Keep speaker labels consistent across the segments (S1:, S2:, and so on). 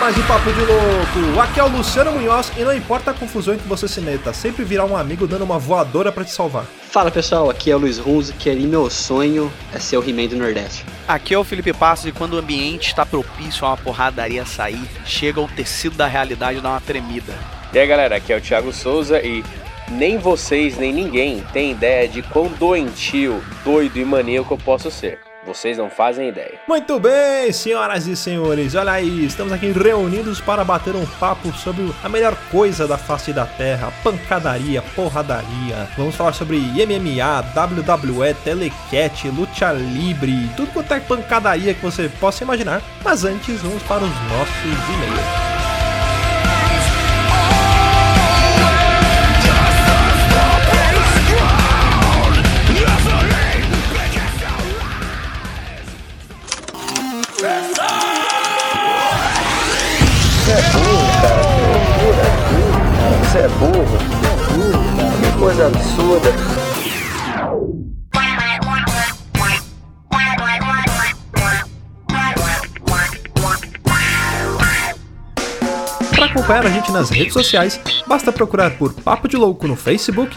S1: Mais um Papo de Louco. Aqui é o Luciano Munhoz e não importa a confusão em que você se meta, sempre virá um amigo dando uma voadora para te salvar.
S2: Fala pessoal, aqui é o Luiz Runzi, que ali meu sonho é ser o He-Man do Nordeste.
S3: Aqui é o Felipe Passos e quando o ambiente está propício a uma porradaria sair, chega o tecido da realidade e dá uma tremida.
S4: E aí galera, aqui é o Thiago Souza e nem vocês nem ninguém tem ideia de quão doentio, doido e maníaco eu posso ser. Vocês não fazem ideia.
S1: Muito bem, senhoras e senhores, olha aí, estamos aqui reunidos para bater um papo sobre a melhor coisa da face da terra, pancadaria, porradaria. Vamos falar sobre MMA, WWE, Telecat, Lucha Libre, tudo quanto é pancadaria que você possa imaginar. Mas antes, vamos para os nossos e-mails.
S4: Você é burro. Você é burro, cara. Que coisa absurda.
S1: Para acompanhar a gente nas redes sociais, basta procurar por Papo de Louco no Facebook,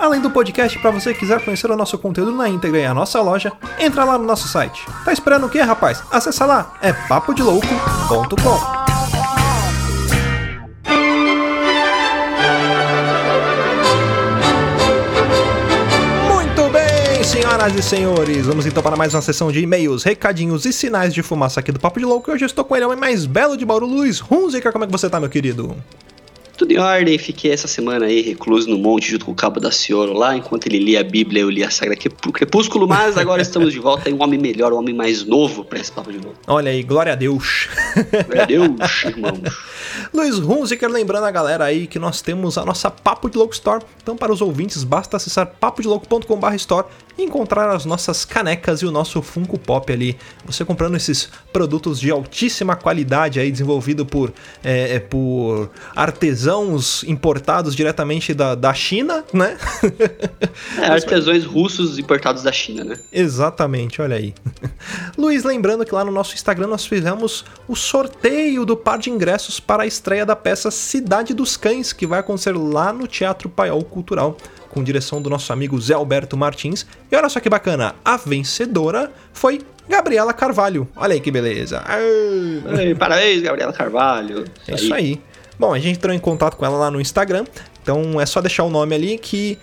S1: Além do podcast, para você quiser conhecer o nosso conteúdo na íntegra e a nossa loja, entra lá no nosso site. Tá esperando o que, rapaz? Acessa lá, é papodelouco.com. Muito bem, Senhoras e senhores, vamos então para mais uma sessão de e-mails, recadinhos e sinais de fumaça aqui do Papo de Louco. Hoje eu estou com ele, o homem mais belo de Bauru, Luiz Hunziker. Como é que você tá, meu querido?
S2: Tudo em ordem, fiquei essa semana aí recluso no monte junto com o Cabo da Cioro lá, enquanto ele lia a Bíblia, eu li a Sagrada Crepúsculo, mas agora estamos de volta em um homem melhor, um homem mais novo para esse papo de novo.
S1: Olha aí, glória a Deus.
S2: Glória a Deus, irmãos.
S1: Luiz Hunziker lembrando a galera aí que nós temos a nossa Papo de Louco Store. Então, para os ouvintes, basta acessar papodelouco.com.br store encontrar as nossas canecas e o nosso Funko Pop ali. Você comprando esses produtos de altíssima qualidade aí, desenvolvido por, é, por artesãos importados diretamente da, da China, né?
S2: É, artesãos russos importados da China, né?
S1: Exatamente, olha aí. Luiz, lembrando que lá no nosso Instagram nós fizemos o sorteio do par de ingressos para a estreia da peça Cidade dos Cães, que vai acontecer lá no Teatro Paiol Cultural, com direção do nosso amigo Zé Alberto Martins. E olha só que bacana, a vencedora foi Gabriela Carvalho. Olha aí que beleza. Ai.
S2: Parabéns, Gabriela Carvalho.
S1: É isso aí. Bom, a gente entrou em contato com ela lá no Instagram, então é só deixar o nome ali que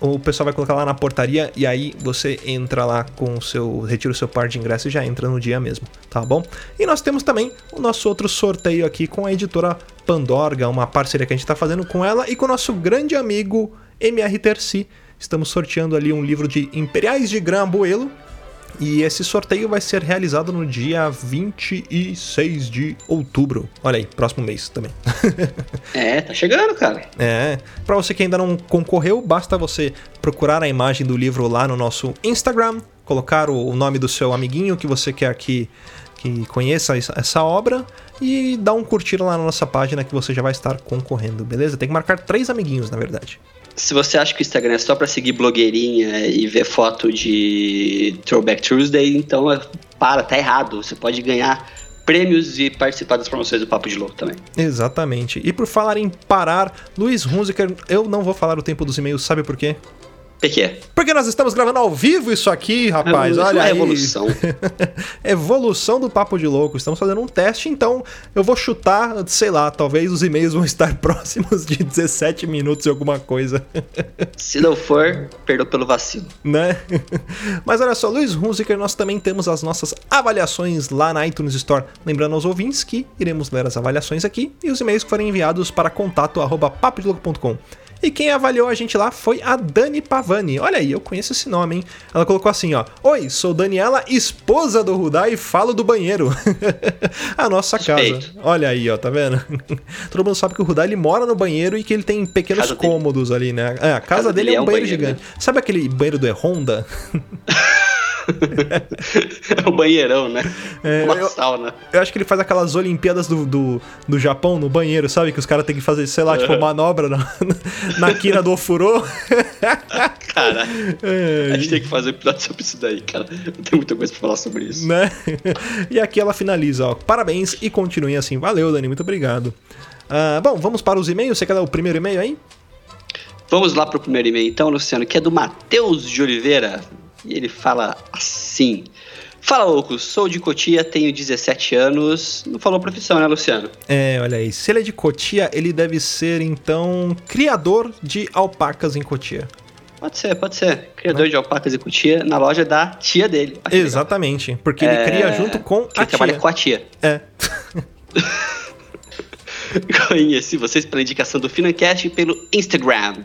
S1: o pessoal vai colocar lá na portaria e aí você entra lá com o seu. retira o seu par de ingresso e já entra no dia mesmo, tá bom? E nós temos também o nosso outro sorteio aqui com a editora Pandorga, uma parceria que a gente tá fazendo com ela e com o nosso grande amigo MR Terci. Estamos sorteando ali um livro de Imperiais de Gran Abuelo. E esse sorteio vai ser realizado no dia 26 de outubro. Olha aí, próximo mês também.
S2: É, tá chegando, cara.
S1: É, para você que ainda não concorreu, basta você procurar a imagem do livro lá no nosso Instagram, colocar o nome do seu amiguinho que você quer que, que conheça essa obra e dar um curtir lá na nossa página que você já vai estar concorrendo, beleza? Tem que marcar três amiguinhos, na verdade.
S2: Se você acha que o Instagram é só pra seguir blogueirinha e ver foto de Throwback Tuesday, então é- para, tá errado. Você pode ganhar prêmios e participar das promoções do Papo de Louco também.
S1: Exatamente. E por falar em parar, Luiz Hunziker, eu não vou falar o tempo dos e-mails, sabe por quê?
S2: Que, que é?
S1: Porque nós estamos gravando ao vivo isso aqui, rapaz. Olha aí.
S2: evolução.
S1: evolução do Papo de Louco. Estamos fazendo um teste, então eu vou chutar, sei lá, talvez os e-mails vão estar próximos de 17 minutos e alguma coisa,
S2: Se não for, perdoa pelo vacilo.
S1: né? Mas olha só, Luiz Hunziker, nós também temos as nossas avaliações lá na iTunes Store. Lembrando aos ouvintes que iremos ler as avaliações aqui e os e-mails que forem enviados para contato arroba papodelouco.com. E quem avaliou a gente lá foi a Dani Pavani. Olha aí, eu conheço esse nome, hein? Ela colocou assim, ó. Oi, sou Daniela, esposa do Rudá e falo do banheiro. a nossa casa. Olha aí, ó, tá vendo? Todo mundo sabe que o Rudá ele mora no banheiro e que ele tem pequenos
S2: Casa dele.
S1: cômodos ali, né? É, a casa, dele é um banheiro, gigante.
S2: né?
S1: Sabe aquele banheiro do E-Honda?
S2: É o banheirão, né?
S1: É,
S2: Uma
S1: eu-
S2: sauna.
S1: Eu acho que ele faz aquelas Olimpíadas do, do, do Japão no banheiro, sabe? Que os caras têm que fazer, sei lá, tipo, manobra na, na quina do ofurô.
S2: Cara,
S1: É,
S2: a gente tem que fazer episódio sobre isso daí, cara. Eu tenho muita coisa pra falar sobre isso.
S1: né? E aqui ela finaliza, ó. Parabéns e continue assim. Valeu, Dani, muito obrigado. Ah, bom, vamos para os e-mails. Você quer dar o primeiro e-mail aí?
S2: Vamos lá pro primeiro e-mail então, Luciano, que é do Matheus de Oliveira. E ele fala assim: Fala, loucos, sou de Cotia, tenho 17 anos. Não falou profissão, né, Luciano?
S1: É, olha aí. Se ele é de Cotia, ele deve ser, então, criador de alpacas em Cotia.
S2: Pode ser, pode ser. Criador de alpacas e Cotia na loja da tia dele. Olha.
S1: Exatamente. Porque ele
S2: É,
S1: cria junto com
S2: Que
S1: a
S2: ele trabalha
S1: tia.
S2: com a tia.
S1: É.
S2: Conheci vocês pela indicação do Financast pelo Instagram.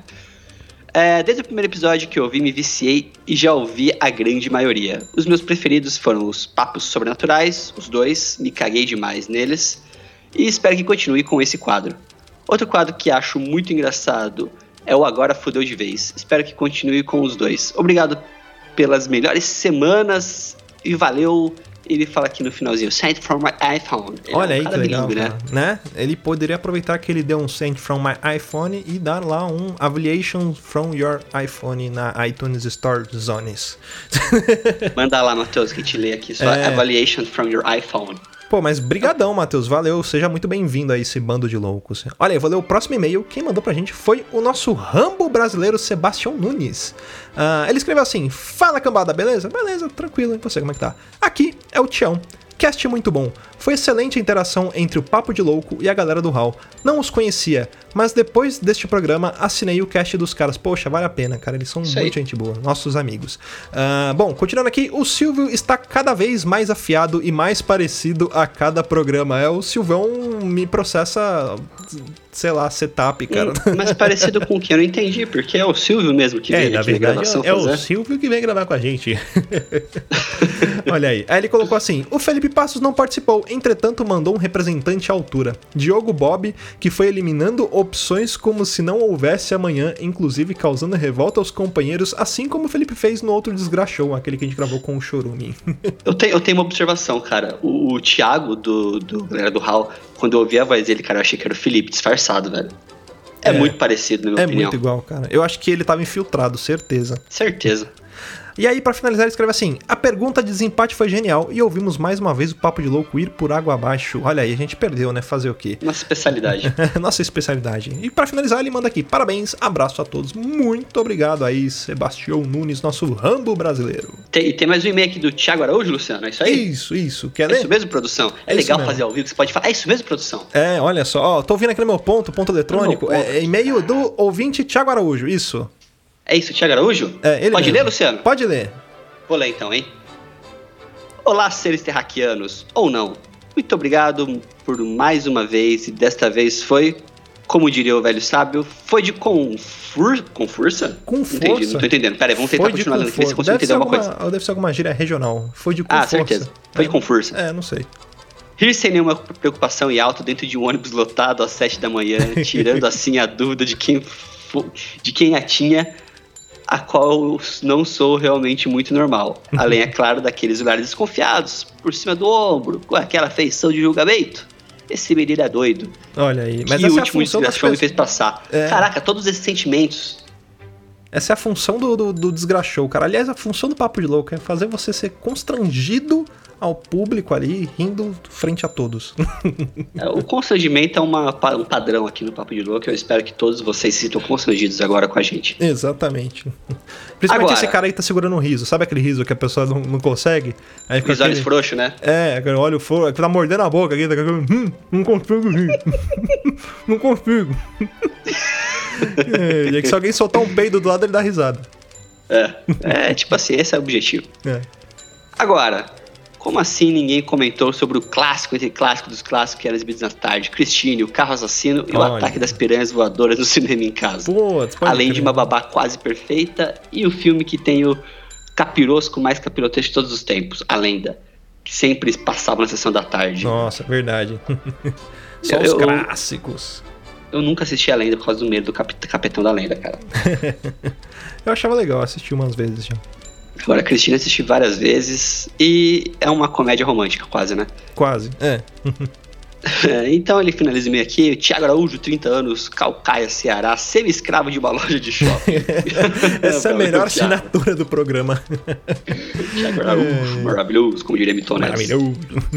S2: É, desde o primeiro episódio que eu ouvi, me viciei e já ouvi a grande maioria. Os meus preferidos foram os Papos Sobrenaturais, os dois, me caguei demais neles, e espero que continue com esse quadro. Outro quadro que acho muito engraçado é o Agora Fudeu de Vez. Espero que continue com os dois. Obrigado pelas melhores semanas e valeu. Ele fala aqui no finalzinho, sent from my iPhone. Ele é um
S1: Olha aí que legal, cara, né? Ele poderia aproveitar que ele deu um send from my iPhone e dar lá um aviation from your iPhone na iTunes Store Zones.
S2: Manda lá, Matheus, que te lê aqui. Só
S1: É.
S2: evaluation from your iPhone.
S1: Pô, mas brigadão, Matheus. Valeu. Seja muito bem-vindo a esse bando de loucos. Olha, eu vou ler o próximo e-mail. Quem mandou pra gente foi o nosso Rambo brasileiro Sebastião Nunes. Ah, ele escreveu assim: Fala cambada, beleza? Beleza, tranquilo. E você, como é que tá? Aqui é o Tião. Cast muito bom. Foi excelente a interação entre o Papo de Louco e a galera do Hall. Não os conhecia, mas depois deste programa assinei o cast dos caras. Poxa, vale a pena, cara. Eles são
S2: aí.
S1: muito gente boa, nossos amigos. Ah, bom, continuando aqui, o Silvio está cada vez mais afiado e mais parecido a cada programa. É, o Silvão me processa, sei lá, setup, cara.
S2: Hum, Mas parecido com o que eu não entendi, porque é o Silvio mesmo que
S1: É,
S2: veio
S1: na verdade
S2: gravação
S1: é, é o. Silvio que vem gravar com a gente. Olha aí. Aí ele colocou assim: o Felipe Passos não participou, entretanto mandou um representante à altura. Diogo Bob, que foi eliminando opções como se não houvesse amanhã, inclusive causando revolta aos companheiros, assim como o Felipe fez no outro Desgraxou, aquele que a gente gravou com o Chorume.
S2: Eu tenho, eu tenho uma observação, cara. O, o Thiago do, do galera do Hall, quando eu ouvi a voz dele, cara, eu achei que era o Felipe disfarçado, velho. É,
S1: É.
S2: muito parecido, na minha
S1: É
S2: opinião.
S1: muito igual, cara. Eu acho que ele tava infiltrado, certeza.
S2: Certeza.
S1: E aí, pra finalizar, ele escreve assim: A pergunta de desempate foi genial e ouvimos mais uma vez o papo de louco ir por água abaixo. Olha aí, a gente perdeu, né? Fazer o quê?
S2: Nossa especialidade.
S1: Nossa especialidade. E pra finalizar, ele manda aqui: Parabéns, abraço a todos. Muito obrigado aí, Sebastião Nunes, nosso Rambo brasileiro.
S2: tem, tem mais um e-mail aqui do Thiago Araújo, Luciano, é isso aí?
S1: Isso, isso. Quer
S2: É
S1: ler?
S2: isso mesmo, produção? É,
S1: É
S2: legal fazer ao vivo, você pode falar. É isso mesmo, produção?
S1: É, olha só, ó, tô ouvindo aqui no meu ponto, ponto eletrônico.
S2: Meu ponto.
S1: É, é e-mail do ouvinte Thiago Araújo, isso.
S2: É isso, Thiago Araújo?
S1: É, ele
S2: pode
S1: mesmo.
S2: ler, Luciano?
S1: Pode ler.
S2: Vou ler então, hein? Olá, seres terraquianos, ou não. Muito obrigado por mais uma vez, e desta vez foi, como diria o velho sábio, foi de confur... com força?
S1: Com
S2: Não entendi,
S1: força.
S2: não tô entendendo. Pera aí, vamos tentar
S1: Foi de
S2: continuar lendo aqui, ver se consigo
S1: deve
S2: entender alguma coisa.
S1: Deve ser alguma gíria regional. Foi de com
S2: Ah,
S1: força.
S2: certeza. Foi de com força.
S1: É, não sei.
S2: Rir sem nenhuma preocupação e alto dentro de um ônibus lotado às sete da manhã, tirando assim a dúvida de quem, de quem a tinha, a qual eu não sou realmente muito normal. Além, é claro, daqueles olhares desconfiados, por cima do ombro, com aquela feição de julgamento. Esse menino é doido.
S1: Olha aí. Mas
S2: que
S1: essa é a
S2: último
S1: das
S2: desgraçado me fez passar.
S1: É.
S2: Caraca, todos esses sentimentos.
S1: Essa é a função do, do, do desgraxou, cara. Aliás, a função do papo de louco é fazer você ser constrangido ao público ali, rindo frente a todos.
S2: É, o constrangimento é uma, um padrão aqui no Papo de Louco. Eu espero que todos vocês se sintam constrangidos agora com a gente.
S1: Exatamente. Principalmente
S2: Agora-
S1: esse cara aí tá segurando um riso. Sabe aquele riso que a pessoa não, não consegue? Aí fica
S2: Os olhos
S1: aquele-
S2: frouxos, né?
S1: É, olho foro, que tá mordendo a boca aqui, tá hum, não consigo rir. não consigo. é, e aí que se alguém soltar um peido do lado, ele dá risada.
S2: É. É, tipo assim, esse é o objetivo.
S1: É.
S2: Agora, como assim ninguém comentou sobre o clássico entre clássicos dos clássicos que era exibido na tarde? Christine, o carro assassino e o
S1: Olha.
S2: ataque das piranhas voadoras no cinema em casa.
S1: Putz,
S2: Além de uma babá quase perfeita e o filme que tem o capirosco mais capirotesco de todos os tempos, a lenda, que sempre passava na sessão da tarde.
S1: Nossa, verdade. Só
S2: Eu-
S1: os clássicos.
S2: Eu nunca assisti a lenda por causa do medo do cap- capetão da lenda, cara.
S1: Eu achava legal, assisti umas vezes já.
S2: Agora, a Cristina assisti várias vezes e é uma comédia romântica, quase, né?
S1: Quase. É.
S2: É, então ele finaliza o e-mail aqui. Tiago Araújo, 30 anos, Calcaia, Ceará, semi-escravo de uma loja de shopping.
S1: Essa é a melhor assinatura do programa.
S2: Tiago Araújo, maravilhoso, como diria Mitones.
S1: Maravilhoso.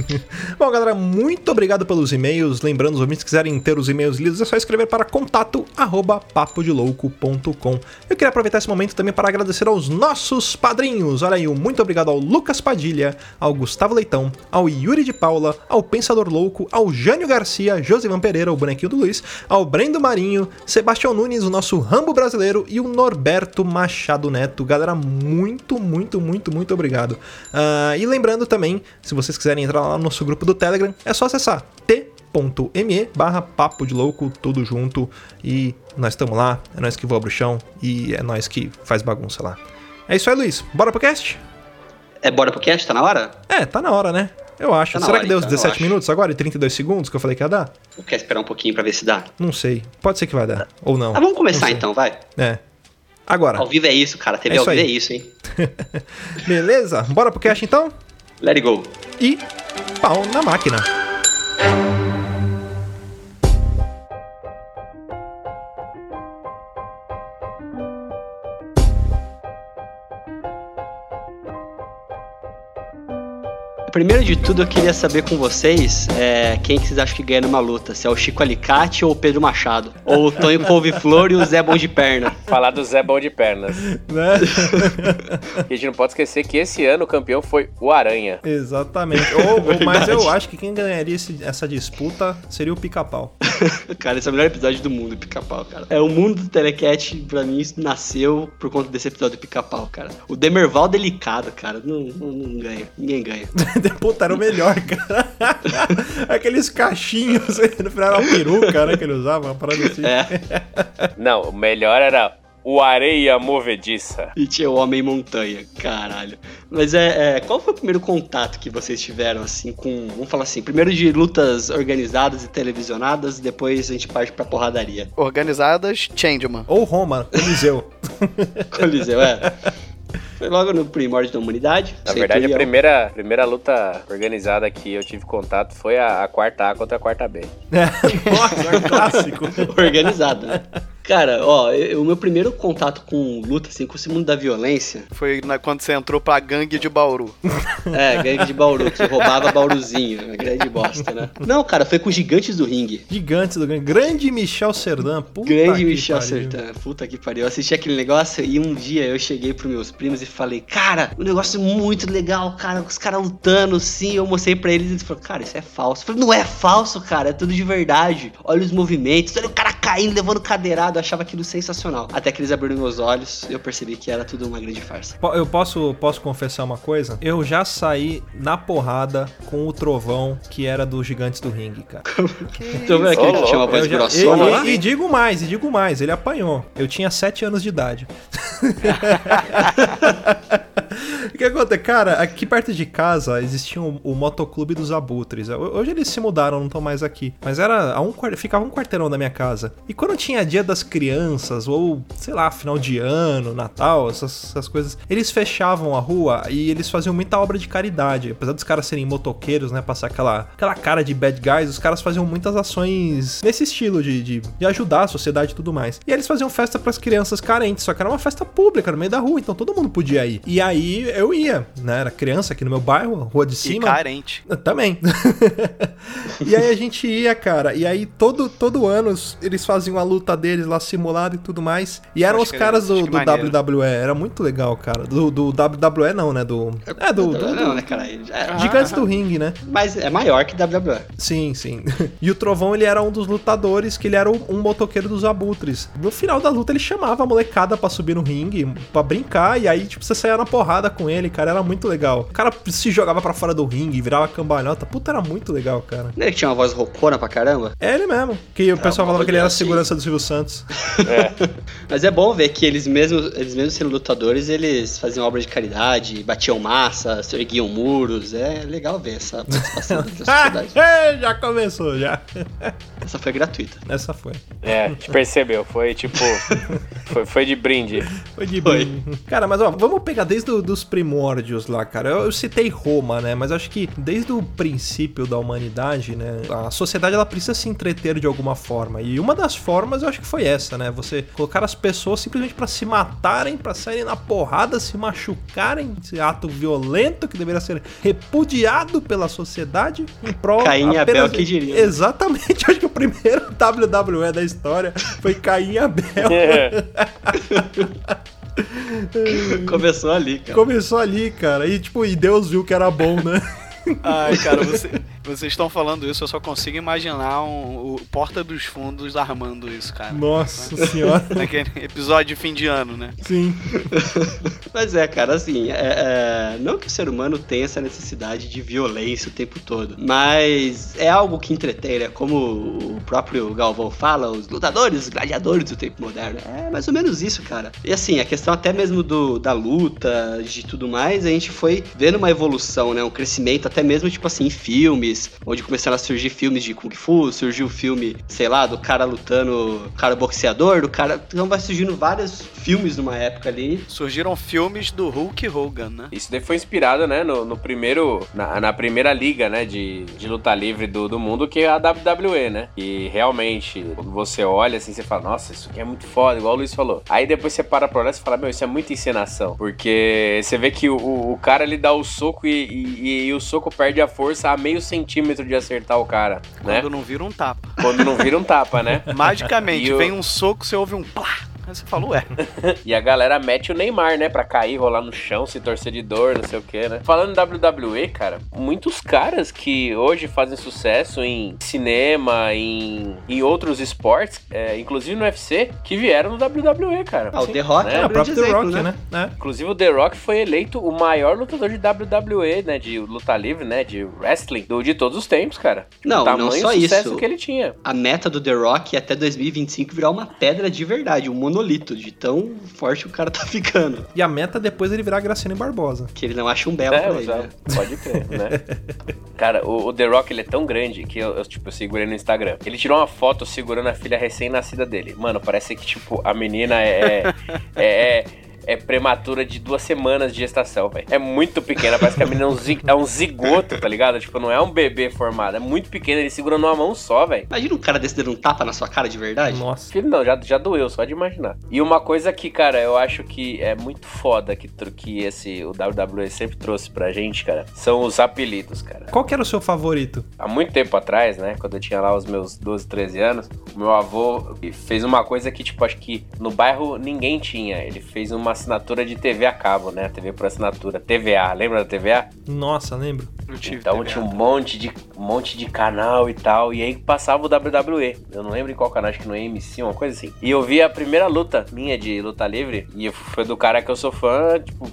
S1: Bom, galera, muito obrigado pelos e-mails. Lembrando, os ouvintes que quiserem ter os e-mails lidos, é só escrever para contato arroba papodelouco.com. Eu queria aproveitar esse momento também para agradecer aos nossos padrinhos. Olha aí, um muito obrigado ao Lucas Padilha, ao Gustavo Leitão, ao Yuri de Paula, ao Pensador Louco, ao Jânio Garcia, Josivan Pereira, o bonequinho do Luiz, ao Brendo Marinho, Sebastião Nunes, o nosso Rambo brasileiro e o Norberto Machado Neto. Galera, muito, muito, muito, muito obrigado. Ah, e lembrando também, se vocês quiserem entrar lá no nosso grupo do Telegram, é só acessar t.me barra papo de louco, tudo junto. E nós estamos lá, é nós que voa pro chão e é nós que faz bagunça lá. É isso aí, Luiz. Bora pro cast?
S2: É, bora pro cast? Tá na hora?
S1: É, tá na hora, né? Eu acho.
S2: Tá
S1: Será
S2: hora,
S1: que deu os
S2: então, eu
S1: 17
S2: acho.
S1: minutos agora e 32 segundos que eu falei que ia dar?
S2: Ou quer esperar um pouquinho pra ver se dá?
S1: Não sei. Pode ser que vai dar. Ou não.
S2: Ah, vamos começar então, vai.
S1: É. Agora.
S2: Ao vivo é isso, cara. TV
S1: É
S2: ao vivo é isso, hein?
S1: Beleza? Bora pro cast então?
S2: Let it go.
S1: E pau na máquina.
S2: Primeiro de tudo, eu queria saber com vocês é, quem que vocês acham que ganha numa luta. Se é o Chico Alicate ou o Pedro Machado. Ou o Tonho Couve-Flor e o Zé Bom de Perna.
S4: Falar do Zé Bom de Pernas.
S1: Né?
S4: E a gente não pode esquecer que esse ano o campeão foi o Aranha.
S1: Exatamente. Ou, ou- mas eu acho que quem ganharia esse- essa disputa seria o pica-pau.
S2: Cara, esse é o melhor episódio do mundo, Pica-Pau, cara. É, o mundo do Telecat, pra mim, nasceu por conta desse episódio do Pica-Pau, cara. O Demerval delicado, cara. Não, não, não ganha. Ninguém ganha.
S1: Puta, era o melhor, cara. Aqueles cachinhos no final era uma peruca, né? Que ele usava, uma parada assim.
S2: É.
S4: Não, o melhor era o Areia Movediça.
S2: E tinha o Homem Montanha, caralho. Mas é, é, qual foi o primeiro contato que vocês tiveram, assim, com. Vamos falar assim, primeiro de lutas organizadas e televisionadas, depois a gente parte pra porradaria.
S3: Organizadas, Changeman.
S1: Ou Roma, Coliseu.
S2: Coliseu, é. Foi logo no primórdio da humanidade.
S4: Na verdade, a primeira, primeira luta organizada que eu tive contato foi a, a quarta A contra a quarta B.
S1: Nossa, clássico.
S2: Organizado, né? Cara, ó, eu- o meu primeiro contato com luta, assim, com esse mundo da violência,
S3: Foi na- quando você entrou pra gangue de Bauru.
S2: é, gangue de Bauru, que roubava Bauruzinho, grande bosta, né? Não, cara, foi com Gigantes do Ringue.
S1: Gigantes do grande. Grande Michel Serdan. Puta
S2: Grande
S1: que
S2: Michel
S1: pariu.
S2: Sertan, puta que pariu. Eu assisti aquele negócio e um dia eu cheguei pros meus primos e falei, cara, o negócio é muito legal, cara, os caras lutando assim. Eu mostrei pra eles e eles falaram, cara, isso é falso. Eu falei, não é falso, cara, é tudo de verdade. Olha os movimentos, olha o cara caindo, levando Eu achava aquilo sensacional. Até que eles abriram meus olhos e eu percebi que era tudo uma grande farsa.
S1: Eu posso, posso confessar uma coisa? Eu já saí na porrada com o trovão que era dos Gigantes do Ringue, cara.
S2: Então vendo aquele
S4: Ô,
S2: que tinha uma voz grossona
S1: e-
S2: lá?
S1: e, e digo mais, e digo mais, ele apanhou. Eu tinha 7 anos de idade. Que acontece? Cara, aqui perto de casa existia o, o motoclube dos abutres. Hoje eles se mudaram, não estão mais aqui. Mas era a um, ficava um quarteirão da minha casa. E quando tinha dia das crianças, ou sei lá, final de ano, Natal, essas, essas coisas, eles fechavam a rua e eles faziam muita obra de caridade. Apesar dos caras serem motoqueiros, né? Passar aquela, aquela cara de bad guys, os caras faziam muitas ações nesse estilo de, de, de ajudar a sociedade e tudo mais. E eles faziam festa pras crianças carentes, só que era uma festa pública no meio da rua, então todo mundo podia ir. E aí eu eu ia, né? Era criança aqui no meu bairro, rua de
S3: E
S1: cima.
S3: carente.
S1: Também. e aí a gente ia, cara. E aí todo, todo ano eles faziam a luta deles lá simulada e tudo mais. E eram
S3: Pode
S1: os caras do,
S3: acho
S1: do. WWE. Era muito legal, cara. Do, do WWE não, né? Do. É, do. do-
S2: Não,
S1: do-
S2: né, cara? É,
S1: Gigantes do ringue, né?
S2: Mas é maior que WWE.
S1: Sim, sim. E o Trovão, ele era um dos lutadores, que ele era um um motoqueiro dos abutres. No final da luta, ele chamava a molecada pra subir no ringue, pra brincar, e aí, tipo, você saía na porrada com ele, cara, era muito legal. O cara se jogava pra fora do ringue, virava cambalhota. Puta, era muito legal, cara.
S2: Ele tinha uma voz rocona pra caramba.
S1: É ele mesmo. Que o pessoal falava que ele era a
S2: assim.
S1: segurança do Silvio Santos.
S2: Mas é bom ver que eles mesmos, eles mesmos sendo lutadores, eles faziam obra de caridade, batiam massa, erguiam muros. É legal ver essa participação da sociedade.
S1: já começou, já.
S2: Essa foi gratuita.
S1: Essa foi.
S4: É, a gente percebeu. Foi tipo. foi, foi de brinde.
S1: Foi de
S2: Foi.
S1: bem. Cara, mas ó, vamos pegar desde o- dos primórdios lá, cara. Eu, eu citei Roma, né? Mas acho que desde o princípio da humanidade, né? A sociedade ela precisa se entreter de alguma forma. E uma das formas eu acho que foi essa, né? Você colocar as pessoas simplesmente pra se matarem, pra saírem na porrada, se machucarem, esse ato violento que deveria ser repudiado pela sociedade em prol
S2: Caim e Abel que diriam.
S1: Exatamente, acho que o primeiro WWE da história foi Caim Abel.
S2: Começou ali, cara.
S1: Começou ali, cara. E tipo, e Deus viu que era bom, né?
S3: Ai, cara, você- vocês estão falando isso, eu só consigo imaginar um- o Porta dos Fundos armando isso, cara.
S1: Nossa senhora.
S3: Naquele episódio de fim de ano, né?
S1: Sim.
S2: Mas é, cara, assim, é, é, não que o ser humano tenha essa necessidade de violência o tempo todo, mas é algo que entretém, né? Como o próprio Galvão fala, os lutadores, os gladiadores do tempo moderno. É mais ou menos isso, cara. E assim, a questão até mesmo do, da luta, de tudo mais, a gente foi vendo uma evolução, né? Um crescimento, até mesmo, tipo assim, em filmes, onde começaram a surgir filmes de Kung Fu, surgiu o filme, sei lá, do cara lutando, cara boxeador, do cara. Então vai surgindo vários filmes numa época ali.
S3: Surgiram filmes do Hulk Hogan, né?
S4: Isso daí foi inspirado, né, no, no primeiro. Na, na primeira liga, né, de, de luta livre do, do mundo, que é a WWE, né? E realmente, quando você olha assim, você fala, nossa, isso aqui é muito foda, igual o Luiz falou. Aí depois você para pra olhar e fala, meu, isso é muita encenação. Porque você vê que o, o, o cara ele dá o soco e, e- e o soco perde a força a meio centímetro de acertar o cara, né?
S3: Quando não vira um tapa.
S4: Quando não vira um tapa, né?
S3: Magicamente,
S4: E o-
S3: vem um soco, você ouve um plá. Aí você fala, ué.
S4: E a galera mete o Neymar, né? Pra cair, rolar no chão, se torcer de dor, não sei o que, né? Falando em WWE, cara, muitos caras que hoje fazem sucesso em cinema, em, em outros esportes, é, inclusive no UFC, que vieram no WWE, cara.
S2: Ah, o The Rock
S4: Né?
S2: é
S1: É,
S2: um
S1: o próprio The
S2: exemplo,
S1: Rock,
S2: né?
S1: né? É.
S4: Inclusive o The Rock foi eleito o maior lutador de WWE, né? De luta livre, né? De wrestling, do, de todos os tempos, cara.
S2: Não,
S4: o tamanho
S2: não só
S4: sucesso
S2: isso.
S4: que ele tinha.
S2: A meta do The Rock é até 2025 virar uma pedra de verdade, um monolito, de tão forte o cara tá ficando.
S1: E a meta depois é ele virar Graciane Barbosa.
S2: Que ele não acha um belo
S4: É,
S2: pra ele,
S4: já-
S2: né?
S4: pode crer, né? Cara, o, o The Rock, ele é tão grande que eu, eu, tipo, eu segurei no Instagram. Ele tirou uma foto segurando a filha recém-nascida dele. Mano, parece que, tipo, a menina é... é, é é prematura de duas semanas de gestação, velho. É muito pequena, parece que a menina é um, zi- é um zigoto, tá ligado? Tipo, não é um bebê formado, é muito pequeno, ele segura numa mão só, velho.
S2: Imagina um cara desse dando um tapa na sua cara de verdade.
S1: Nossa.
S4: Filho, não, já, já doeu, só de imaginar. E uma coisa que, cara, eu acho que é muito foda que, que esse, o WWE sempre trouxe pra gente, cara, são os apelidos, cara.
S1: Qual que era o seu favorito?
S4: Há muito tempo atrás, né, quando eu tinha lá os meus 12, 13 anos, o meu avô fez uma coisa que, tipo, acho que no bairro ninguém tinha. Ele fez uma assinatura de TV a cabo, né, TV por assinatura, TVA, lembra da TVA?
S1: Nossa, lembro.
S4: Então
S3: TVA.
S4: tinha um monte de, um monte de canal e tal. E aí passava o WWE. Eu não lembro em qual canal, acho que no AMC, uma coisa assim. E eu vi a primeira luta minha de luta livre. E foi do cara que eu sou fã, tipo,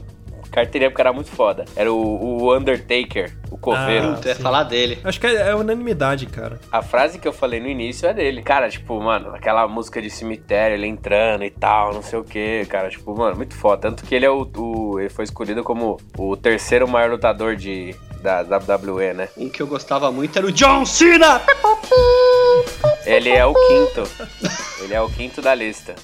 S4: carteirinha porque era muito foda. Era o, o Undertaker, o coveiro.
S1: Ah, sim.
S2: falar dele.
S1: Acho que é, é unanimidade, cara.
S4: A frase que eu falei no início é dele. Cara, tipo, mano, aquela música de cemitério, ele entrando e tal, não sei o que, cara. Tipo, mano, muito foda. Tanto que ele é o, o- Ele foi escolhido como o terceiro maior lutador de. Da WWE, né?
S2: Um que eu gostava muito era o John Cena!
S4: Ele é o quinto. Ele é o quinto da lista.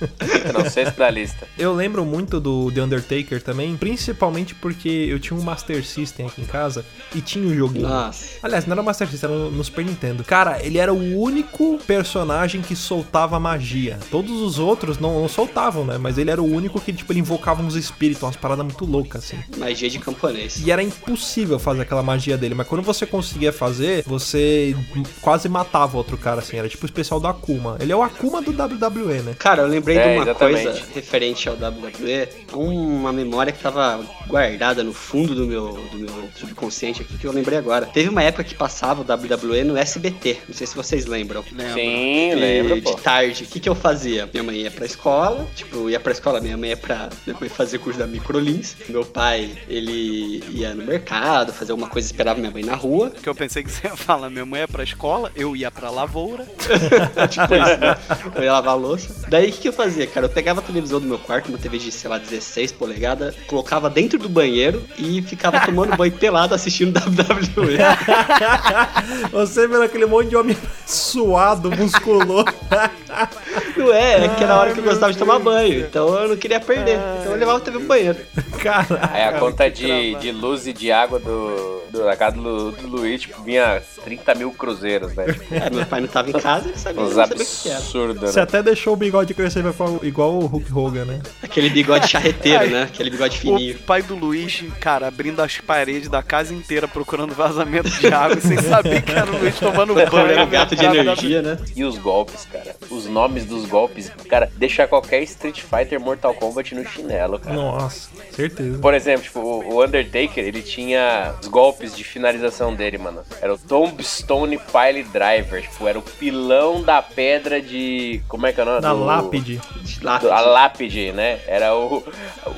S4: Não, sexto da lista.
S1: Eu lembro muito do The Undertaker também, principalmente porque eu tinha um Master System aqui em casa e tinha o joguinho.
S2: Nossa.
S1: Aliás, não era Master System, era no Super Nintendo. Cara, ele era o único personagem que soltava magia. Todos os outros não, não soltavam, né? Mas ele era o único que, tipo, ele invocava uns espíritos, umas paradas muito loucas, assim.
S2: Magia de camponês.
S1: E era impossível fazer aquela magia dele, mas quando você conseguia fazer, você quase matava o outro cara, assim. Era tipo o especial do Akuma. Ele é o Akuma do WWE, né?
S2: Cara, eu lembrei
S4: É,
S2: de uma
S4: exatamente.
S2: coisa referente ao WWE, uma memória que tava guardada no fundo do meu, do meu subconsciente aqui, que eu lembrei agora. Teve uma época que passava o WWE no SBT, não sei se vocês lembram.
S4: Sim,
S2: E
S4: lembro, pô.
S2: De tarde, o que, que eu fazia? Minha mãe ia pra escola, tipo, eu ia pra escola, minha mãe ia pra depois fazer curso da Microlins. Meu pai, ele ia no mercado, fazer alguma coisa, esperava minha mãe na rua.
S3: Que eu pensei que você ia falar, minha mãe ia pra escola, eu ia pra lavoura.
S2: tipo isso, né? Eu ia lavar a louça. Daí o que, que eu fazia, cara? Eu pegava a televisão do meu quarto, uma TV de, sei lá, 16 polegadas, colocava dentro do banheiro e ficava tomando banho pelado assistindo WWE.
S1: Você vendo aquele monte de homem suado, musculoso.
S2: Não é, é que era a hora que eu gostava de tomar banho. Então eu não queria perder. Então eu levava a TV pro banheiro.
S1: Caralho.
S4: Aí a conta de, de luz e de água do, do, da casa do, do Luiz, tipo, vinha 30 mil cruzeiros, né?
S2: É, meu pai não tava em casa, ele sabia,
S4: uns
S2: não sabia o que era.
S4: absurdos,
S1: Você
S4: né?
S1: até deixou o bigode crescer igual o Hulk Hogan, né?
S2: Aquele bigode charreteiro, né? Aquele bigode fininho.
S3: O pai do Luiz, cara, abrindo as paredes da casa inteira procurando vazamento de água sem saber que era o Luiz tomando banho.
S2: Era um gato de energia, né?
S4: E os golpes, cara. Os nomes dos golpes, cara, deixa qualquer Street Fighter Mortal Kombat no chinelo, cara.
S1: Nossa, certeza.
S4: Por exemplo, tipo, o Undertaker, ele tinha os golpes de finalização dele, mano. Era o Tombstone Pile Driver, tipo, era o pilão da pedra de... Como é que é o nome?
S1: Da
S4: Do-
S1: lápide.
S2: Lá,
S4: do- a lápide, né? Era o,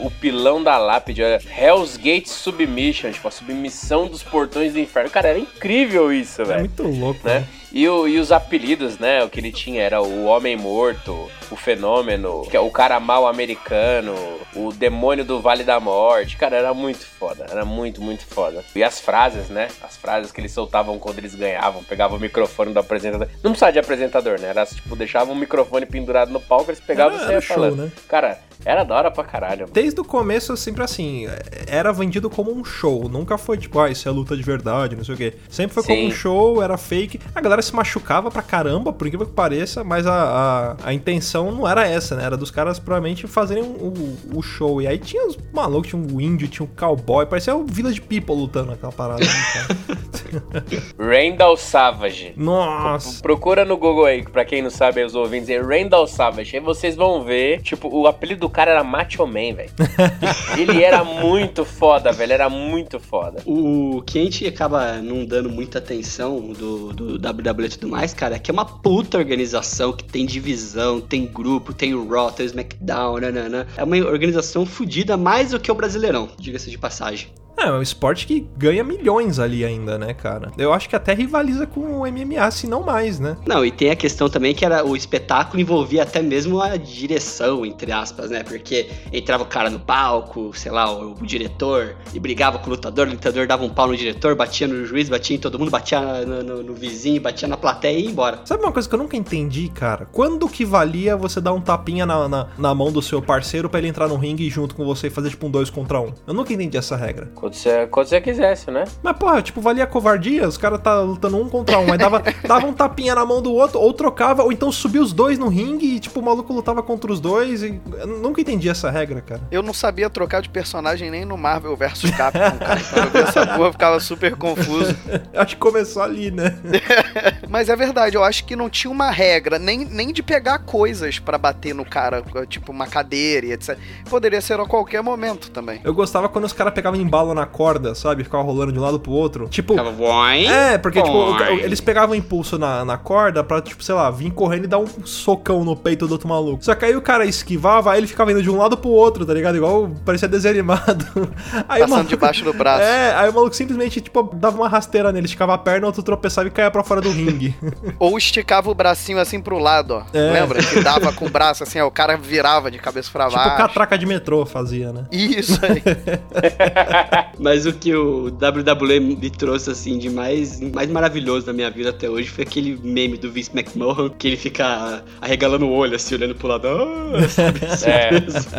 S4: o pilão da lápide. Era Hell's Gate Submission, tipo, a submissão dos portões do inferno. Cara, era incrível isso,
S1: É
S4: velho.
S1: muito louco,
S4: Né?
S1: né?
S4: E, o- e os apelidos, né? O que ele tinha era o Homem Morto, o Fenômeno, é o cara mal americano, o Demônio do Vale da Morte. Cara, era muito foda. Era muito, muito foda. E as frases, né? As frases que eles soltavam quando eles ganhavam. Pegavam o microfone do apresentador. Não precisava de apresentador, né? Era tipo, deixavam o microfone pendurado no palco, eles pegavam
S1: Era-
S4: e
S1: era show,
S4: falando.
S1: né?
S4: Cara, era da hora pra caralho. mano.
S1: Desde o começo, sempre assim, era vendido como um show. Nunca foi tipo, ah, isso é luta de verdade, não sei o quê. Sempre foi como
S4: Sim.
S1: um show, era fake. A galera se machucava pra caramba, por incrível que pareça, mas a, a, a intenção não era essa, né? Era dos caras provavelmente fazerem o, o show. E aí tinha os malucos, tinha um índio, tinha um cowboy, parecia o Village People lutando naquela parada. né, cara?
S4: Randall Savage.
S1: Nossa!
S4: Procura no Google aí, pra quem não sabe, aí, os ouvintes aí, Randall Savage. Aí vocês vão ver, tipo, o apelido do cara era Macho Man, velho. Ele era muito foda, velho. Era muito foda.
S2: O que a gente acaba não dando muita atenção do, do WWE e tudo mais, cara, que é uma puta organização que tem divisão, tem grupo, tem Raw, tem SmackDown, nanana. É uma organização fodida mais do que o Brasileirão, diga-se de passagem.
S1: É, é um esporte que ganha milhões ali ainda, né, cara? Eu acho que até rivaliza com o MMA, se não mais, né?
S2: Não, e tem a questão também que era o espetáculo envolvia até mesmo a direção, entre aspas, né? Porque entrava o cara no palco, sei lá, o, o diretor, e brigava com o lutador, o lutador dava um pau no diretor, batia no juiz, batia em todo mundo, batia no, no- no vizinho, batia na plateia e ia embora.
S1: Sabe uma coisa que eu nunca entendi, cara? Quando que valia você dar um tapinha na, na, na mão do seu parceiro pra ele entrar no ringue junto com você e fazer tipo um dois contra um? Eu nunca entendi essa regra.
S4: Quando você, quando você quisesse, né?
S1: Mas, porra, tipo, valia covardia? Os caras tá lutando um contra um, aí dava, dava um tapinha na mão do outro, ou trocava, ou então subia os dois no ringue e, tipo, o maluco lutava contra os dois e... Eu nunca entendi essa regra, cara.
S3: Eu não sabia trocar de personagem nem no Marvel vs Capcom, cara. Quando eu vi essa porra, ficava super confuso.
S1: Acho que começou ali, né?
S3: Mas é verdade, eu acho que não tinha uma regra, nem, nem de pegar coisas pra bater no cara, tipo uma cadeira e etc. Poderia ser a qualquer momento também.
S1: Eu gostava quando os caras pegavam embalo na corda, sabe? Ficava rolando de um lado pro outro. Tipo...
S2: Ficava boing.
S1: É, porque, tipo, eles pegavam impulso na, na corda pra, tipo, sei lá, vir correndo e dar um socão no peito do outro maluco. Só que aí o cara esquivava, aí ele ficava indo de um lado pro outro, tá ligado? Igual parecia desanimado. Aí
S3: Passando
S1: maluco-
S3: debaixo do braço.
S1: É, aí o maluco simplesmente, tipo, dava uma rasteira nele, esticava a perna, outro tropeçava e caía pra fora do ringue.
S3: Ou esticava o bracinho assim pro lado, ó.
S1: É.
S3: Lembra? Que dava com o braço assim, ó, o cara virava de cabeça pra
S1: tipo
S3: baixo.
S1: catraca de metrô fazia, né?
S3: Isso aí.
S2: Mas o que o WWE me trouxe, assim, de mais, mais maravilhoso na minha vida até hoje foi aquele meme do Vince McMahon, que ele fica arregalando o olho, assim, olhando pro lado. Ah, sabe?
S4: É.
S2: mesmo.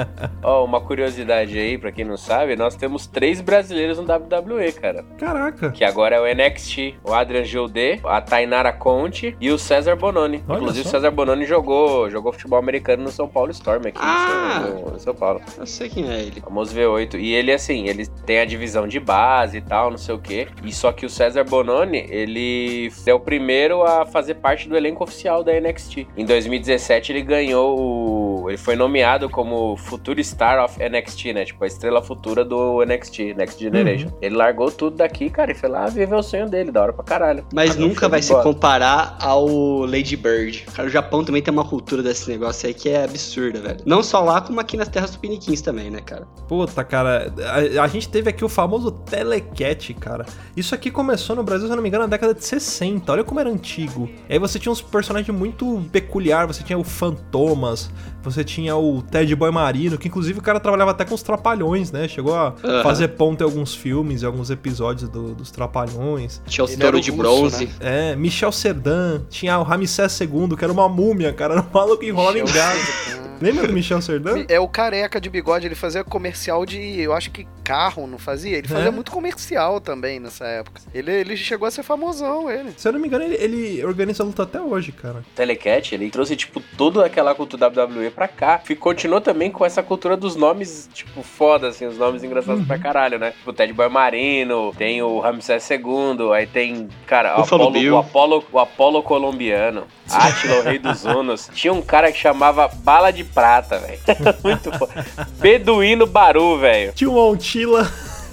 S4: Ó, uma curiosidade aí, pra quem não sabe, nós temos três brasileiros no WWE, cara.
S1: Caraca.
S4: Que agora é o NXT, o Adrian Gilde, a Tainara Conte e o César Bononi.
S1: Olha
S4: Inclusive,
S1: só.
S4: o César Bononi jogou, jogou futebol americano no São Paulo Storm aqui
S2: Ah!
S4: no, no São Paulo.
S2: Eu sei quem é ele.
S4: Famoso V8. E ele, assim, ele tem a divisão de base e tal, não sei o quê. E só que o César Bononi, ele é o primeiro a fazer parte do elenco oficial da NXT. Em 2017, ele ganhou o... Ele foi nomeado como Future Star of NXT, né? Tipo, a estrela futura do NXT, Next Generation. Ele largou tudo daqui, cara, e foi lá viver o sonho dele, da hora pra caralho.
S2: Mas nunca vai se
S4: bola.
S2: comparar ao Lady Bird. Cara, o Japão também tem uma cultura desse negócio aí que é absurda, velho. Não só lá, como aqui nas terras tupiniquins também, né, cara?
S1: Puta, cara, a, a gente teve aqui o famoso Telecat, cara. Isso aqui começou no Brasil, se eu não me engano, na década de 60. Olha como era antigo. E aí você tinha uns personagens muito peculiar. Você tinha o Fantomas, você tinha o Ted Boy Marino, que inclusive o cara trabalhava até com os Trapalhões, né? Chegou a
S2: Aham.
S1: fazer ponto em alguns filmes e alguns episódios do- dos Trapalhões.
S2: Tinha
S3: era
S2: touro
S3: o
S2: de
S3: russo,
S2: bronze.
S3: né?
S1: É, Michel Serdan, tinha o Ramsés II, que era uma múmia, cara. Era um maluco que enrolava em gás. Lembra do Michel Serdan?
S3: É o careca de bigode, ele fazia comercial de, eu acho que carro, não fazia? Ele fazia
S1: É.
S3: muito comercial também nessa época. Ele, ele chegou a ser famosão, ele.
S1: Se eu não me engano, ele, ele organiza a luta até hoje, cara.
S4: Telecat, ele trouxe, tipo, toda aquela cultura WWE pra cá. E continuou também com essa cultura dos nomes, tipo, foda, assim, os nomes engraçados pra caralho, né? Tipo, o Ted Boy Marino, tem o Ramsés II, aí tem, cara, o Apolo, o Apolo, o Apolo colombiano, Átila, o rei dos Hunos. Tinha um cara que chamava Bala de Prata, velho. Muito foda. Beduíno Baru, velho.
S1: Tinha o Ontila.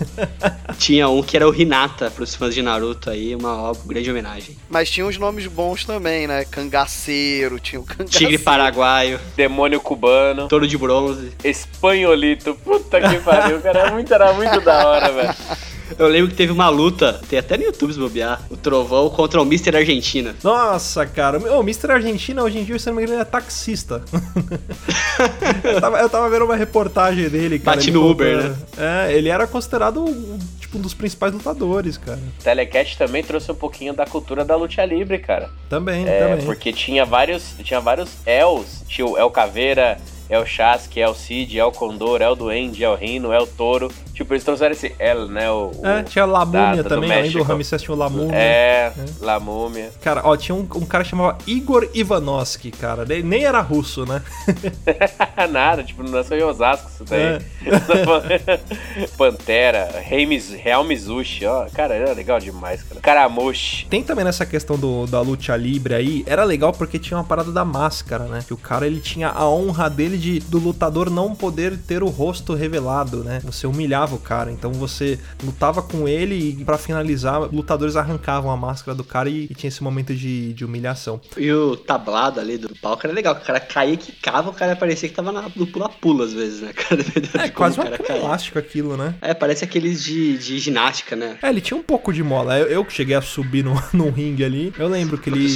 S2: Tinha um que era o Hinata, pros fãs de Naruto aí, uma grande homenagem.
S3: Mas tinha uns nomes bons também, né? Cangaceiro, tinha o cangaceiro.
S2: Tigre paraguaio,
S4: Demônio cubano.
S2: touro de bronze.
S4: Espanholito. Puta que pariu, cara. Era muito, era muito da hora, velho.
S2: Eu lembro que teve uma luta, tem até no YouTube se bobear, o Trovão contra o Mr. Argentina.
S1: Nossa, cara. O Mr. Argentina, hoje em dia, se não me engano, ele é taxista. eu, tava, eu tava vendo uma reportagem dele, cara.
S2: Bate
S1: ele
S2: no Uber,
S1: contando- É, ele era considerado, um, tipo, um dos principais lutadores, cara.
S4: Telecat também trouxe um pouquinho da cultura da luta livre, cara.
S1: Também,
S4: É,
S1: também.
S4: porque tinha vários, tinha vários Els. Tinha o El Caveira, El Chasque, El Cid, El Condor, El Duende, El Rino, El Toro. Tipo, eles trouxeram esse El, né? O,
S1: É, tinha Lamúmia
S4: da- do
S1: também, além do
S4: México.
S1: Ramsés tinha o Lamúmia.
S4: É, Múmia.
S1: Cara, ó, tinha um, um cara que chamava Igor Ivanovski, cara. Nem, nem era russo, né?
S4: Nada, tipo, não nasceu em Osasco isso daí.
S1: É.
S4: Pantera, Real Mizushi, ó. Cara, era legal demais, cara. Caramushi.
S1: Tem também nessa questão do, da luta livre aí, era legal porque tinha uma parada da máscara, né? Que o cara ele tinha a honra dele de do lutador não poder ter o rosto revelado, né? Você humilhava o cara, então você lutava com ele e pra finalizar, lutadores arrancavam a máscara do cara e, e tinha esse momento de, de humilhação.
S2: E o tablado ali do palco era legal, que o cara caía e quicava, o cara parecia que tava na- no pula-pula às vezes, né, cara?
S1: É quase um elástico aquilo, né?
S2: É, parece aqueles de, de ginástica, né?
S1: É, ele tinha um pouco de mola. Eu, que cheguei a subir no, no ringue ali, eu lembro que ele.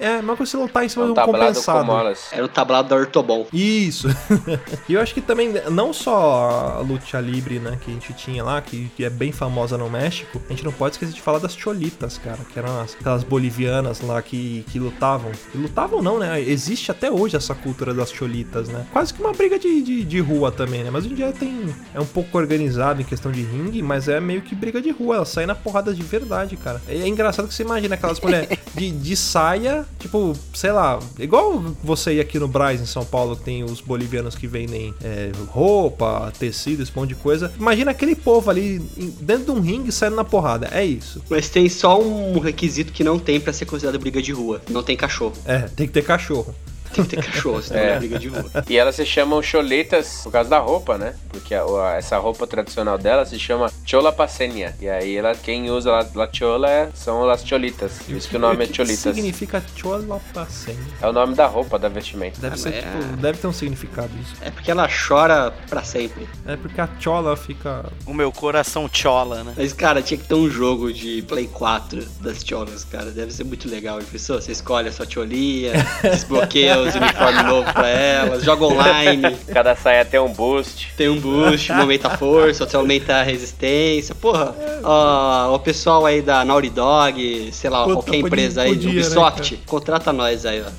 S1: É, mas você lutar em cima
S4: Um
S1: de um compensado.
S4: molas.
S2: Era o tablado da Ortobon.
S1: Isso. e eu acho que também, não só a luta livre, né, que a gente tinha lá, que, que é bem famosa no México, a gente não pode esquecer de falar das cholitas, cara, que eram as- aquelas bolivianas lá que, que lutavam. E lutavam não, né? Existe até hoje essa cultura das cholitas, né? Quase que uma briga de, de, de rua também, né? Mas hoje em dia tem. É um pouco organizado em questão de ringue, mas é meio que briga de rua. Elas saem na porrada de verdade, cara. É engraçado que você imagina aquelas mulheres de, de saia, tipo, sei lá, igual você ir aqui no Braz, em São Paulo, que tem os bolivianos que vendem é, roupa, tecido, esse monte de coisa. Imagina aquele povo ali dentro de um ringue saindo na porrada. É isso.
S2: Mas tem só um requisito que não tem pra ser considerado briga de rua. Não tem cachorro.
S1: É, tem que ter cachorro.
S2: Tem que ter cachorro, senão
S4: É.
S2: é briga de rua.
S4: E elas se chamam choletas por causa da roupa, né? Porque a- a- essa roupa tradicional dela se chama chola pasenha. E aí ela, quem usa la, la chola é- são as cholitas. Por isso que o nome é
S1: que
S4: cholitas.
S1: significa cholapacen?
S4: É o nome da roupa, da vestimenta.
S1: Deve
S2: Ah,
S1: ser, tipo,
S2: é-
S1: deve ter um significado isso.
S2: É porque ela chora pra sempre.
S1: É porque a chola fica...
S3: O meu coração chola, né?
S2: Mas, cara, tinha que ter um jogo de Play 4 das cholas, cara. Deve ser muito legal. A pessoa, você escolhe a sua cholinha, desbloqueia os uniformes novos pra elas, joga online,
S4: Cada saia tem um boost.
S2: tem um boost, um aumenta a força, outro aumenta a resistência. Porra, ó, o pessoal aí da Naughty Dog, sei lá,
S1: Puta,
S2: qualquer
S1: podia-
S2: empresa aí,
S1: podia, né,
S2: Ubisoft, contrata nós aí, ó.
S3: É a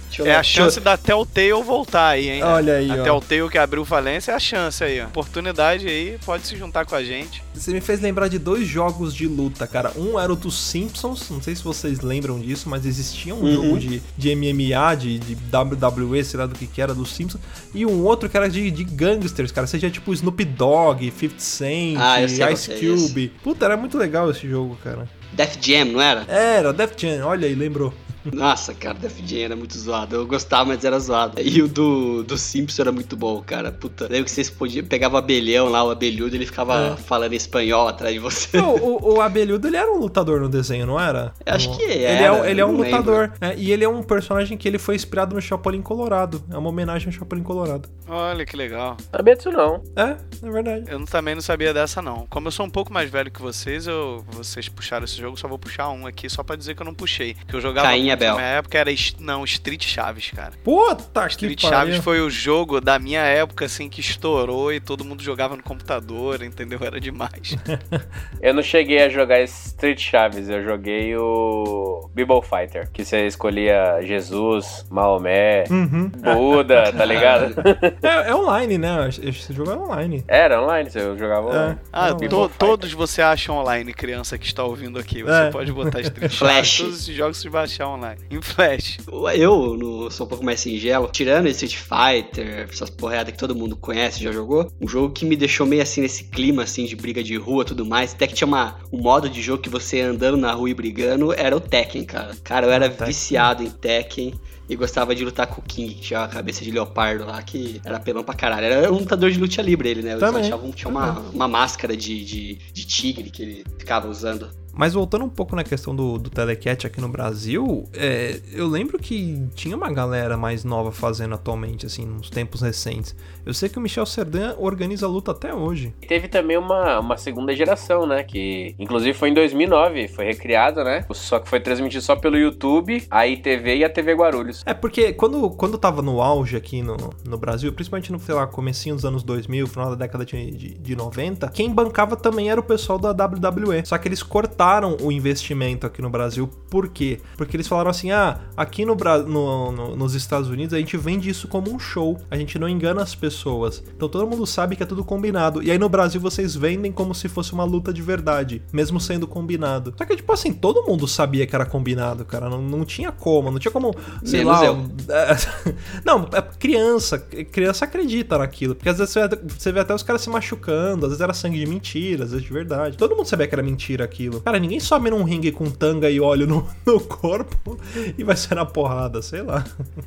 S2: deixa eu-
S3: chance da Telltale voltar aí, hein?
S1: Olha aí,
S3: A
S1: ó.
S3: Telltale que abriu falência é a chance aí, ó. Oportunidade aí, pode se juntar com a gente.
S1: Você me fez lembrar de dois jogos de luta, cara. Um era o dos Simpsons, não sei se vocês lembram disso, mas existia um
S2: Uhum.
S1: jogo de, de MMA, de, de WWE, sei lá do que que era, dos Simpsons. E um outro que era de, de gangsters, cara. Seja tipo Snoop Dogg, 50 Cent,
S2: Ah,
S1: Ice
S2: é
S1: Cube. Puta, era muito legal esse jogo, cara.
S2: Def Jam, não era?
S1: Era, Def Jam, olha aí, lembrou.
S2: Nossa, cara, Def Jam era muito zoado. Eu gostava, mas era zoado. E o do, do Simpson era muito bom, cara. Puta, lembro que vocês podiam. Pegava o abelhão lá, o abelhudo, ele ficava
S1: É.
S2: falando espanhol atrás de você.
S1: Não, o, o abelhudo, ele era um lutador no desenho, não era?
S2: Eu acho que
S1: Ele
S2: era,
S1: é, um- ele é
S2: eu
S1: um
S2: não lembro.
S1: lutador. é, e ele é um personagem que ele foi inspirado no Chapolin Colorado. É uma homenagem ao Chapolin Colorado.
S3: Olha que legal.
S4: Sabia disso não.
S1: É, é verdade.
S3: Eu também não sabia dessa, não. Como eu sou um pouco mais velho que vocês, eu, vocês puxaram esse jogo, só vou puxar um aqui só pra dizer que eu não puxei. Que eu jogava
S2: Caim
S3: muito
S2: Abel.
S3: na minha época era. Não, Street Chaves, cara.
S1: Puta que
S3: Street
S1: pariu.
S3: Chaves foi o jogo da minha época, assim, que estourou e todo mundo jogava no computador, entendeu? Era demais.
S4: Eu não cheguei a jogar Street Chaves, eu joguei o Bible Fighter, que você escolhia Jesus, Maomé,
S1: Uhum.
S4: Buda, tá ligado?
S1: É, é online, né? Esse jogo é online.
S4: Era online, você jogava
S1: É.
S4: online.
S3: Ah,
S1: Não,
S3: to- todos você acha online, criança que está ouvindo aqui. Você
S1: É.
S3: pode botar Street Chaves.
S2: Flash.
S3: Todos esses jogos você vai achar online. Em Flash.
S2: Eu no- sou um pouco mais singelo. Tirando esse Street Fighter, essas porradas que todo mundo conhece, já jogou. Um jogo que me deixou meio assim nesse clima assim de briga de rua e tudo mais. Até que tinha uma, um modo de jogo que você ia andando na rua e brigando, era o Tekken, cara. Cara, eu era
S1: Tekken.
S2: viciado em Tekken. E gostava de lutar com o King, que tinha a cabeça de leopardo lá, que era pelão pra caralho. Era um lutador de luta livre ele, né? Eles
S1: Também.
S2: achavam tinha uma, uma máscara de, de, de tigre que ele ficava usando.
S1: Mas voltando um pouco na questão do, do Telecat aqui no Brasil, é, eu lembro que tinha uma galera mais nova fazendo atualmente, assim, nos tempos recentes. Eu sei que o Michel Serdan organiza luta até hoje.
S4: E teve também uma, uma segunda geração, né? Que inclusive foi em 2009, foi recriada, né? Só que foi transmitido só pelo YouTube, a ITV e a TV Guarulhos.
S1: É, porque quando, quando tava no auge aqui no, no Brasil, principalmente no, sei lá, comecinho dos anos 2000, final da década de, de, de 90, quem bancava também era o pessoal da WWE. Só que eles cortaram o investimento aqui no Brasil. Por quê? Porque eles falaram assim, ah, aqui no, no- no- nos Estados Unidos a gente vende isso como um show. A gente não engana as pessoas. Então todo mundo sabe que é tudo combinado. E aí no Brasil vocês vendem como se fosse uma luta de verdade, mesmo sendo combinado. Só que, tipo assim, todo mundo sabia que era combinado, cara. Não, não tinha como, não tinha como, sei
S2: Menos
S1: lá.
S2: eu.
S1: não, é criança. Criança acredita naquilo. Porque às vezes você vê, você vê até os caras se machucando, às vezes era sangue de mentira, às vezes de verdade. Todo mundo sabia que era mentira aquilo. Cara, ninguém some num ringue com tanga e óleo no, no corpo e vai ser na porrada, sei lá.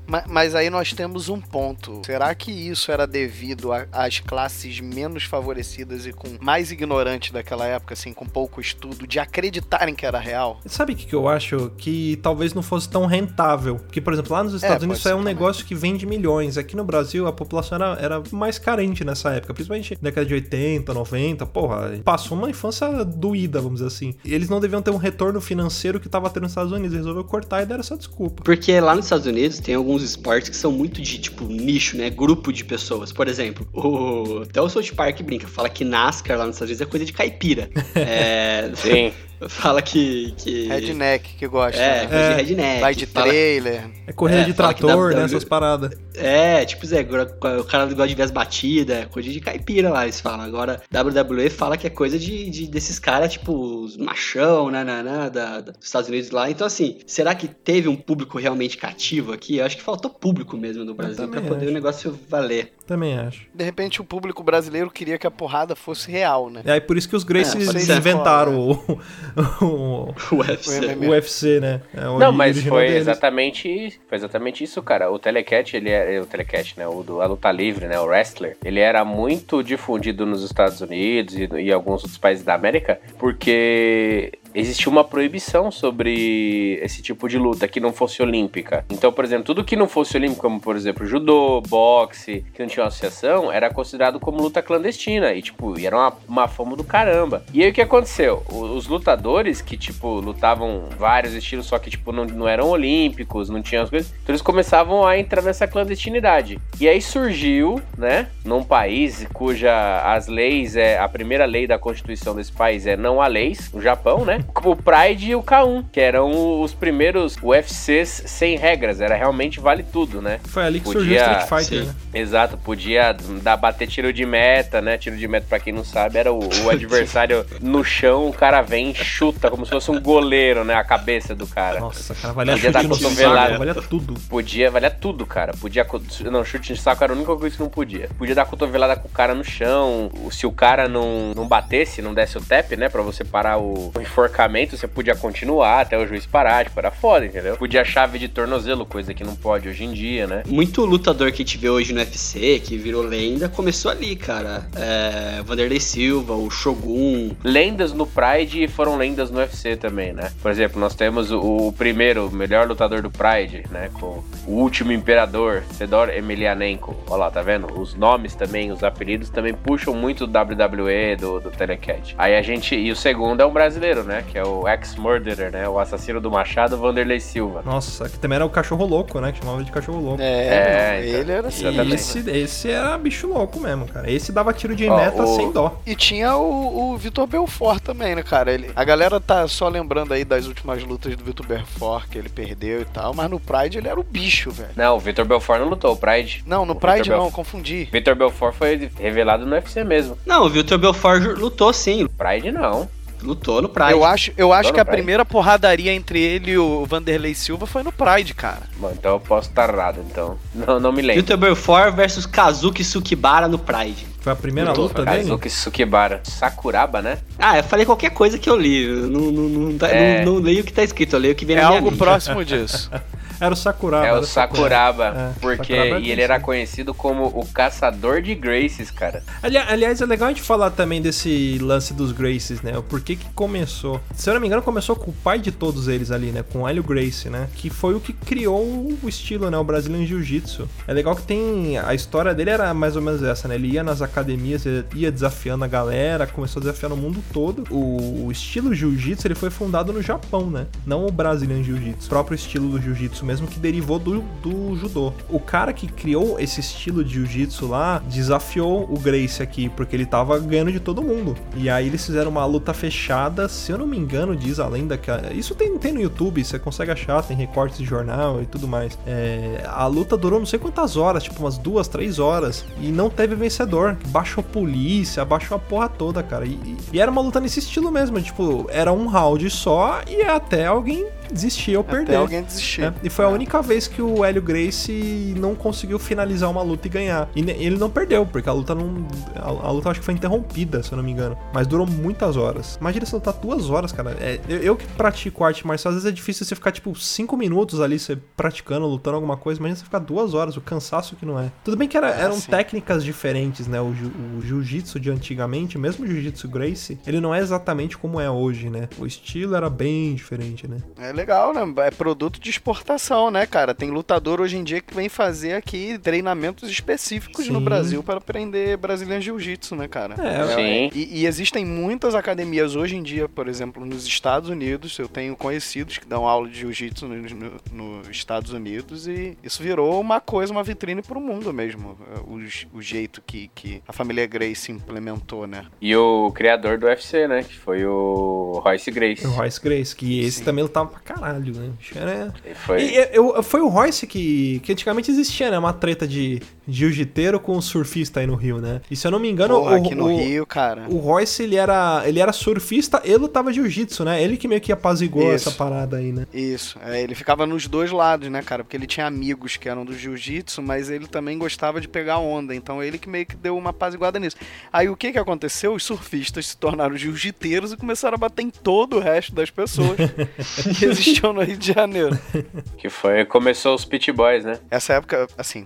S3: Ma- Mas aí nós temos um ponto. Será que isso era devido às classes menos favorecidas e com mais ignorantes daquela época, assim, com pouco estudo, de acreditarem que era real?
S1: Sabe o que, que eu acho? Que talvez não fosse tão rentável. Porque, por exemplo, lá nos Estados
S3: pode
S1: Unidos isso é um
S3: também.
S1: negócio que vende milhões. Aqui no Brasil a população era, era mais carente nessa época. Principalmente na década de 80, 90. Porra, passou uma infância doída, vamos dizer assim. E eles não deviam ter um retorno financeiro que tava tendo nos Estados Unidos. Resolveu cortar e deram essa desculpa.
S2: Porque lá nos Estados Unidos tem alguns esportes que são muito de, tipo, nicho, né? Grupo de pessoas. Por exemplo, o... até o South Park brinca, fala que NASCAR lá nos Estados Unidos é coisa de caipira. é...
S4: Sim.
S2: Fala que... que...
S3: Redneck que gosta,
S2: É,
S3: né?
S2: coisa
S1: É.
S2: de redneck.
S3: Vai de
S2: fala...
S3: trailer.
S1: É corrida
S2: É,
S1: de
S2: fala
S1: trator, né? Essas paradas.
S2: É, tipo, Zé, o cara gosta de ver as batidas, é coisa de caipira lá, eles falam. Agora, WWE fala que é coisa de, de desses caras, tipo, os machão, né, né, né da, dos Estados Unidos lá. Então, assim, será que teve um público realmente cativo aqui? Eu acho que faltou público mesmo no Brasil pra poder o negócio valer.
S1: Também acho.
S3: De repente, o público brasileiro queria que a porrada fosse real, né?
S1: É, por isso que os Gracies é, inventaram o, o, o, UFC. o, UFC. né?
S4: É, Não, mas foi exatamente, foi exatamente isso, cara. O Telecat, ele é o Telecat, né? O do a luta livre, né? O wrestler, ele era muito difundido nos Estados Unidos e, e alguns outros países da América, porque existia uma proibição sobre esse tipo de luta que não fosse olímpica. Então, por exemplo, tudo que não fosse olímpico, como por exemplo judô, boxe, que não tinha uma associação, era considerado como luta clandestina. E, tipo, era uma, uma fama do caramba. E aí o que aconteceu? Os lutadores que, tipo, lutavam vários estilos, só que, tipo, não, não eram olímpicos, não tinham as coisas. Então eles começavam a entrar nessa clandestinidade. E aí surgiu, né, num país cuja as leis é. A primeira lei da Constituição desse país é não há leis, o Japão, né? O Pride e o K1, que eram os primeiros UFCs sem regras, era realmente vale tudo, né?
S1: Foi ali que podia, surgiu o Street Fighter, sim, né?
S4: Exato, podia dar, bater tiro de meta, né? Tiro de meta, pra quem não sabe, era o, o adversário no chão, o cara vem e chuta como se fosse um goleiro, né? A cabeça do cara.
S1: Nossa, cara, valia podia dar cotovelada. Valia tudo.
S4: Podia, valia tudo, cara. Podia. Não, chute de saco era a única coisa que não podia. Podia dar cotovelada com o cara no chão. Se o cara não, não batesse, não desse o tap, né? Pra você parar o, o enforcamento enforcamento, você podia continuar até o juiz parar, tipo, era foda, entendeu? Podia chave de tornozelo, coisa que não pode hoje em dia, né?
S2: Muito lutador que a gente vê hoje no UFC, que virou lenda, começou ali, cara. É, Vanderlei Silva, o Shogun.
S4: Lendas no Pride foram lendas no UFC também, né? Por exemplo, nós temos o, o primeiro, o melhor lutador do Pride, né? Com o último imperador, Fedor Emelianenko. Olha lá, tá vendo? Os nomes também, os apelidos também puxam muito do WWE, do, do Telecat. Aí a gente. E o segundo é um brasileiro, né? Que é o ex-murderer, né? O assassino do Machado, Vanderlei Silva.
S1: Nossa, que também era o cachorro louco, né? Que chamava de cachorro louco.
S3: É, é então, ele era assim.
S1: Esse, esse era bicho louco mesmo, cara. Esse dava tiro de Ó, meta o... sem dó.
S3: E tinha o, o Vitor Belfort também, né, cara? Ele, a galera tá só lembrando aí das últimas lutas do Vitor Belfort, que ele perdeu e tal, mas no Pride ele era o bicho, velho.
S4: Não, o Vitor Belfort não lutou, o Pride.
S3: Não, no o Pride não, Belf... confundi.
S4: Vitor Belfort foi revelado no UFC mesmo.
S2: Não, o Vitor Belfort lutou sim.
S4: Pride não.
S2: Lutou no Pride.
S3: Eu acho, eu acho que a Pride. primeira porradaria entre ele e o Vanderlei Silva foi no Pride, cara.
S4: Bom, então eu posso estar errado, então. Não, não me lembro.
S2: Vitor Belfort versus Kazuki Sukibara no Pride.
S1: Foi a primeira Lutou, luta dele?
S4: Kazuki Sukibara. Sakuraba, né?
S2: Ah, eu falei qualquer coisa que eu li. Eu não, não, não, tá, é... não, não, leio o que tá escrito, eu leio o que vem
S3: é
S2: na
S3: minha É algo próximo disso.
S1: Era o Sakuraba.
S4: É o Sakuraba. É, porque Sakuraba é e ele era conhecido como o caçador de Graces, cara.
S1: Ali, aliás, é legal a gente falar também desse lance dos Graces, né? O porquê que começou. Se eu não me engano, começou com o pai de todos eles ali, né? Com o Hélio Gracie, né? Que foi o que criou o estilo, né? O Brazilian Jiu-Jitsu. É legal que tem. A história dele era mais ou menos essa, né? Ele ia nas academias, ia desafiando a galera, começou a desafiar no mundo todo. O, o estilo Jiu-Jitsu ele foi fundado no Japão, né? Não o Brazilian Jiu-Jitsu. O próprio estilo do Jiu-Jitsu mesmo que derivou do, do judô. O cara que criou esse estilo de jiu-jitsu lá desafiou o Grace aqui, porque ele tava ganhando de todo mundo. E aí eles fizeram uma luta fechada, se eu não me engano, diz a lenda que. Isso tem, tem no YouTube, você consegue achar, tem recortes de jornal e tudo mais. É, a luta durou não sei quantas horas, tipo umas duas, três horas, e não teve vencedor. Baixou a polícia, baixou a porra toda, cara. E, e era uma luta nesse estilo mesmo, tipo, era um round só e até alguém desistir ou
S3: Até
S1: perder.
S3: alguém desistir.
S1: Né? E foi a única vez que o Hélio Gracie não conseguiu finalizar uma luta e ganhar. E ele não perdeu, porque a luta não. A, a luta acho que foi interrompida, se eu não me engano. Mas durou muitas horas. Imagina você lutar duas horas, cara. É, eu, eu, que pratico arte marcial, às vezes é difícil você ficar, tipo, cinco minutos ali, você praticando, lutando alguma coisa. Imagina você ficar duas horas, o cansaço que não é. Tudo bem que era, ah, eram técnicas diferentes, né? O, o jiu-jitsu de antigamente, mesmo o jiu-jitsu Gracie, ele não é exatamente como é hoje, né? O estilo era bem diferente, né?
S3: É legal, né? É produto de exportação, né, cara? Tem lutador hoje em dia que vem fazer aqui treinamentos específicos Sim. no Brasil para aprender brasileiro Jiu-Jitsu, né, cara?
S4: É, Sim.
S3: E, e, existem muitas academias hoje em dia, por exemplo, nos Estados Unidos. Eu tenho conhecidos que dão aula de Jiu-Jitsu nos no, no Estados Unidos e isso virou uma coisa, uma vitrine pro mundo mesmo. O, o jeito que, que a família Grace implementou, né?
S4: E o criador do UFC, né? Que foi o o Royce Grace.
S1: O Royce Grace, que esse
S3: Sim.
S1: também lutava pra caralho, né? Era-
S4: E foi...
S1: E, eu- foi o Royce que, que antigamente existia, né? Uma treta de jiu-jiteiro com surfista aí no Rio, né? E se eu não me engano,
S3: Porra,
S1: o,
S3: aqui no
S1: o-
S3: Rio, cara.
S1: o Royce, ele era, ele era surfista e lutava jiu-jitsu, né? Ele que meio que apaziguou
S3: Isso.
S1: essa parada aí, né?
S3: Isso, é, ele ficava nos dois lados, né, cara? Porque ele tinha amigos que eram do jiu-jitsu, mas ele também gostava de pegar onda, então ele que meio que deu uma apaziguada nisso. Aí o que que aconteceu? Os surfistas se tornaram jiu-jiteiros e começaram a bater em todo o resto das pessoas que existiam no Rio de Janeiro.
S4: Que foi... Começou os Pit Boys, né?
S3: Essa época, assim,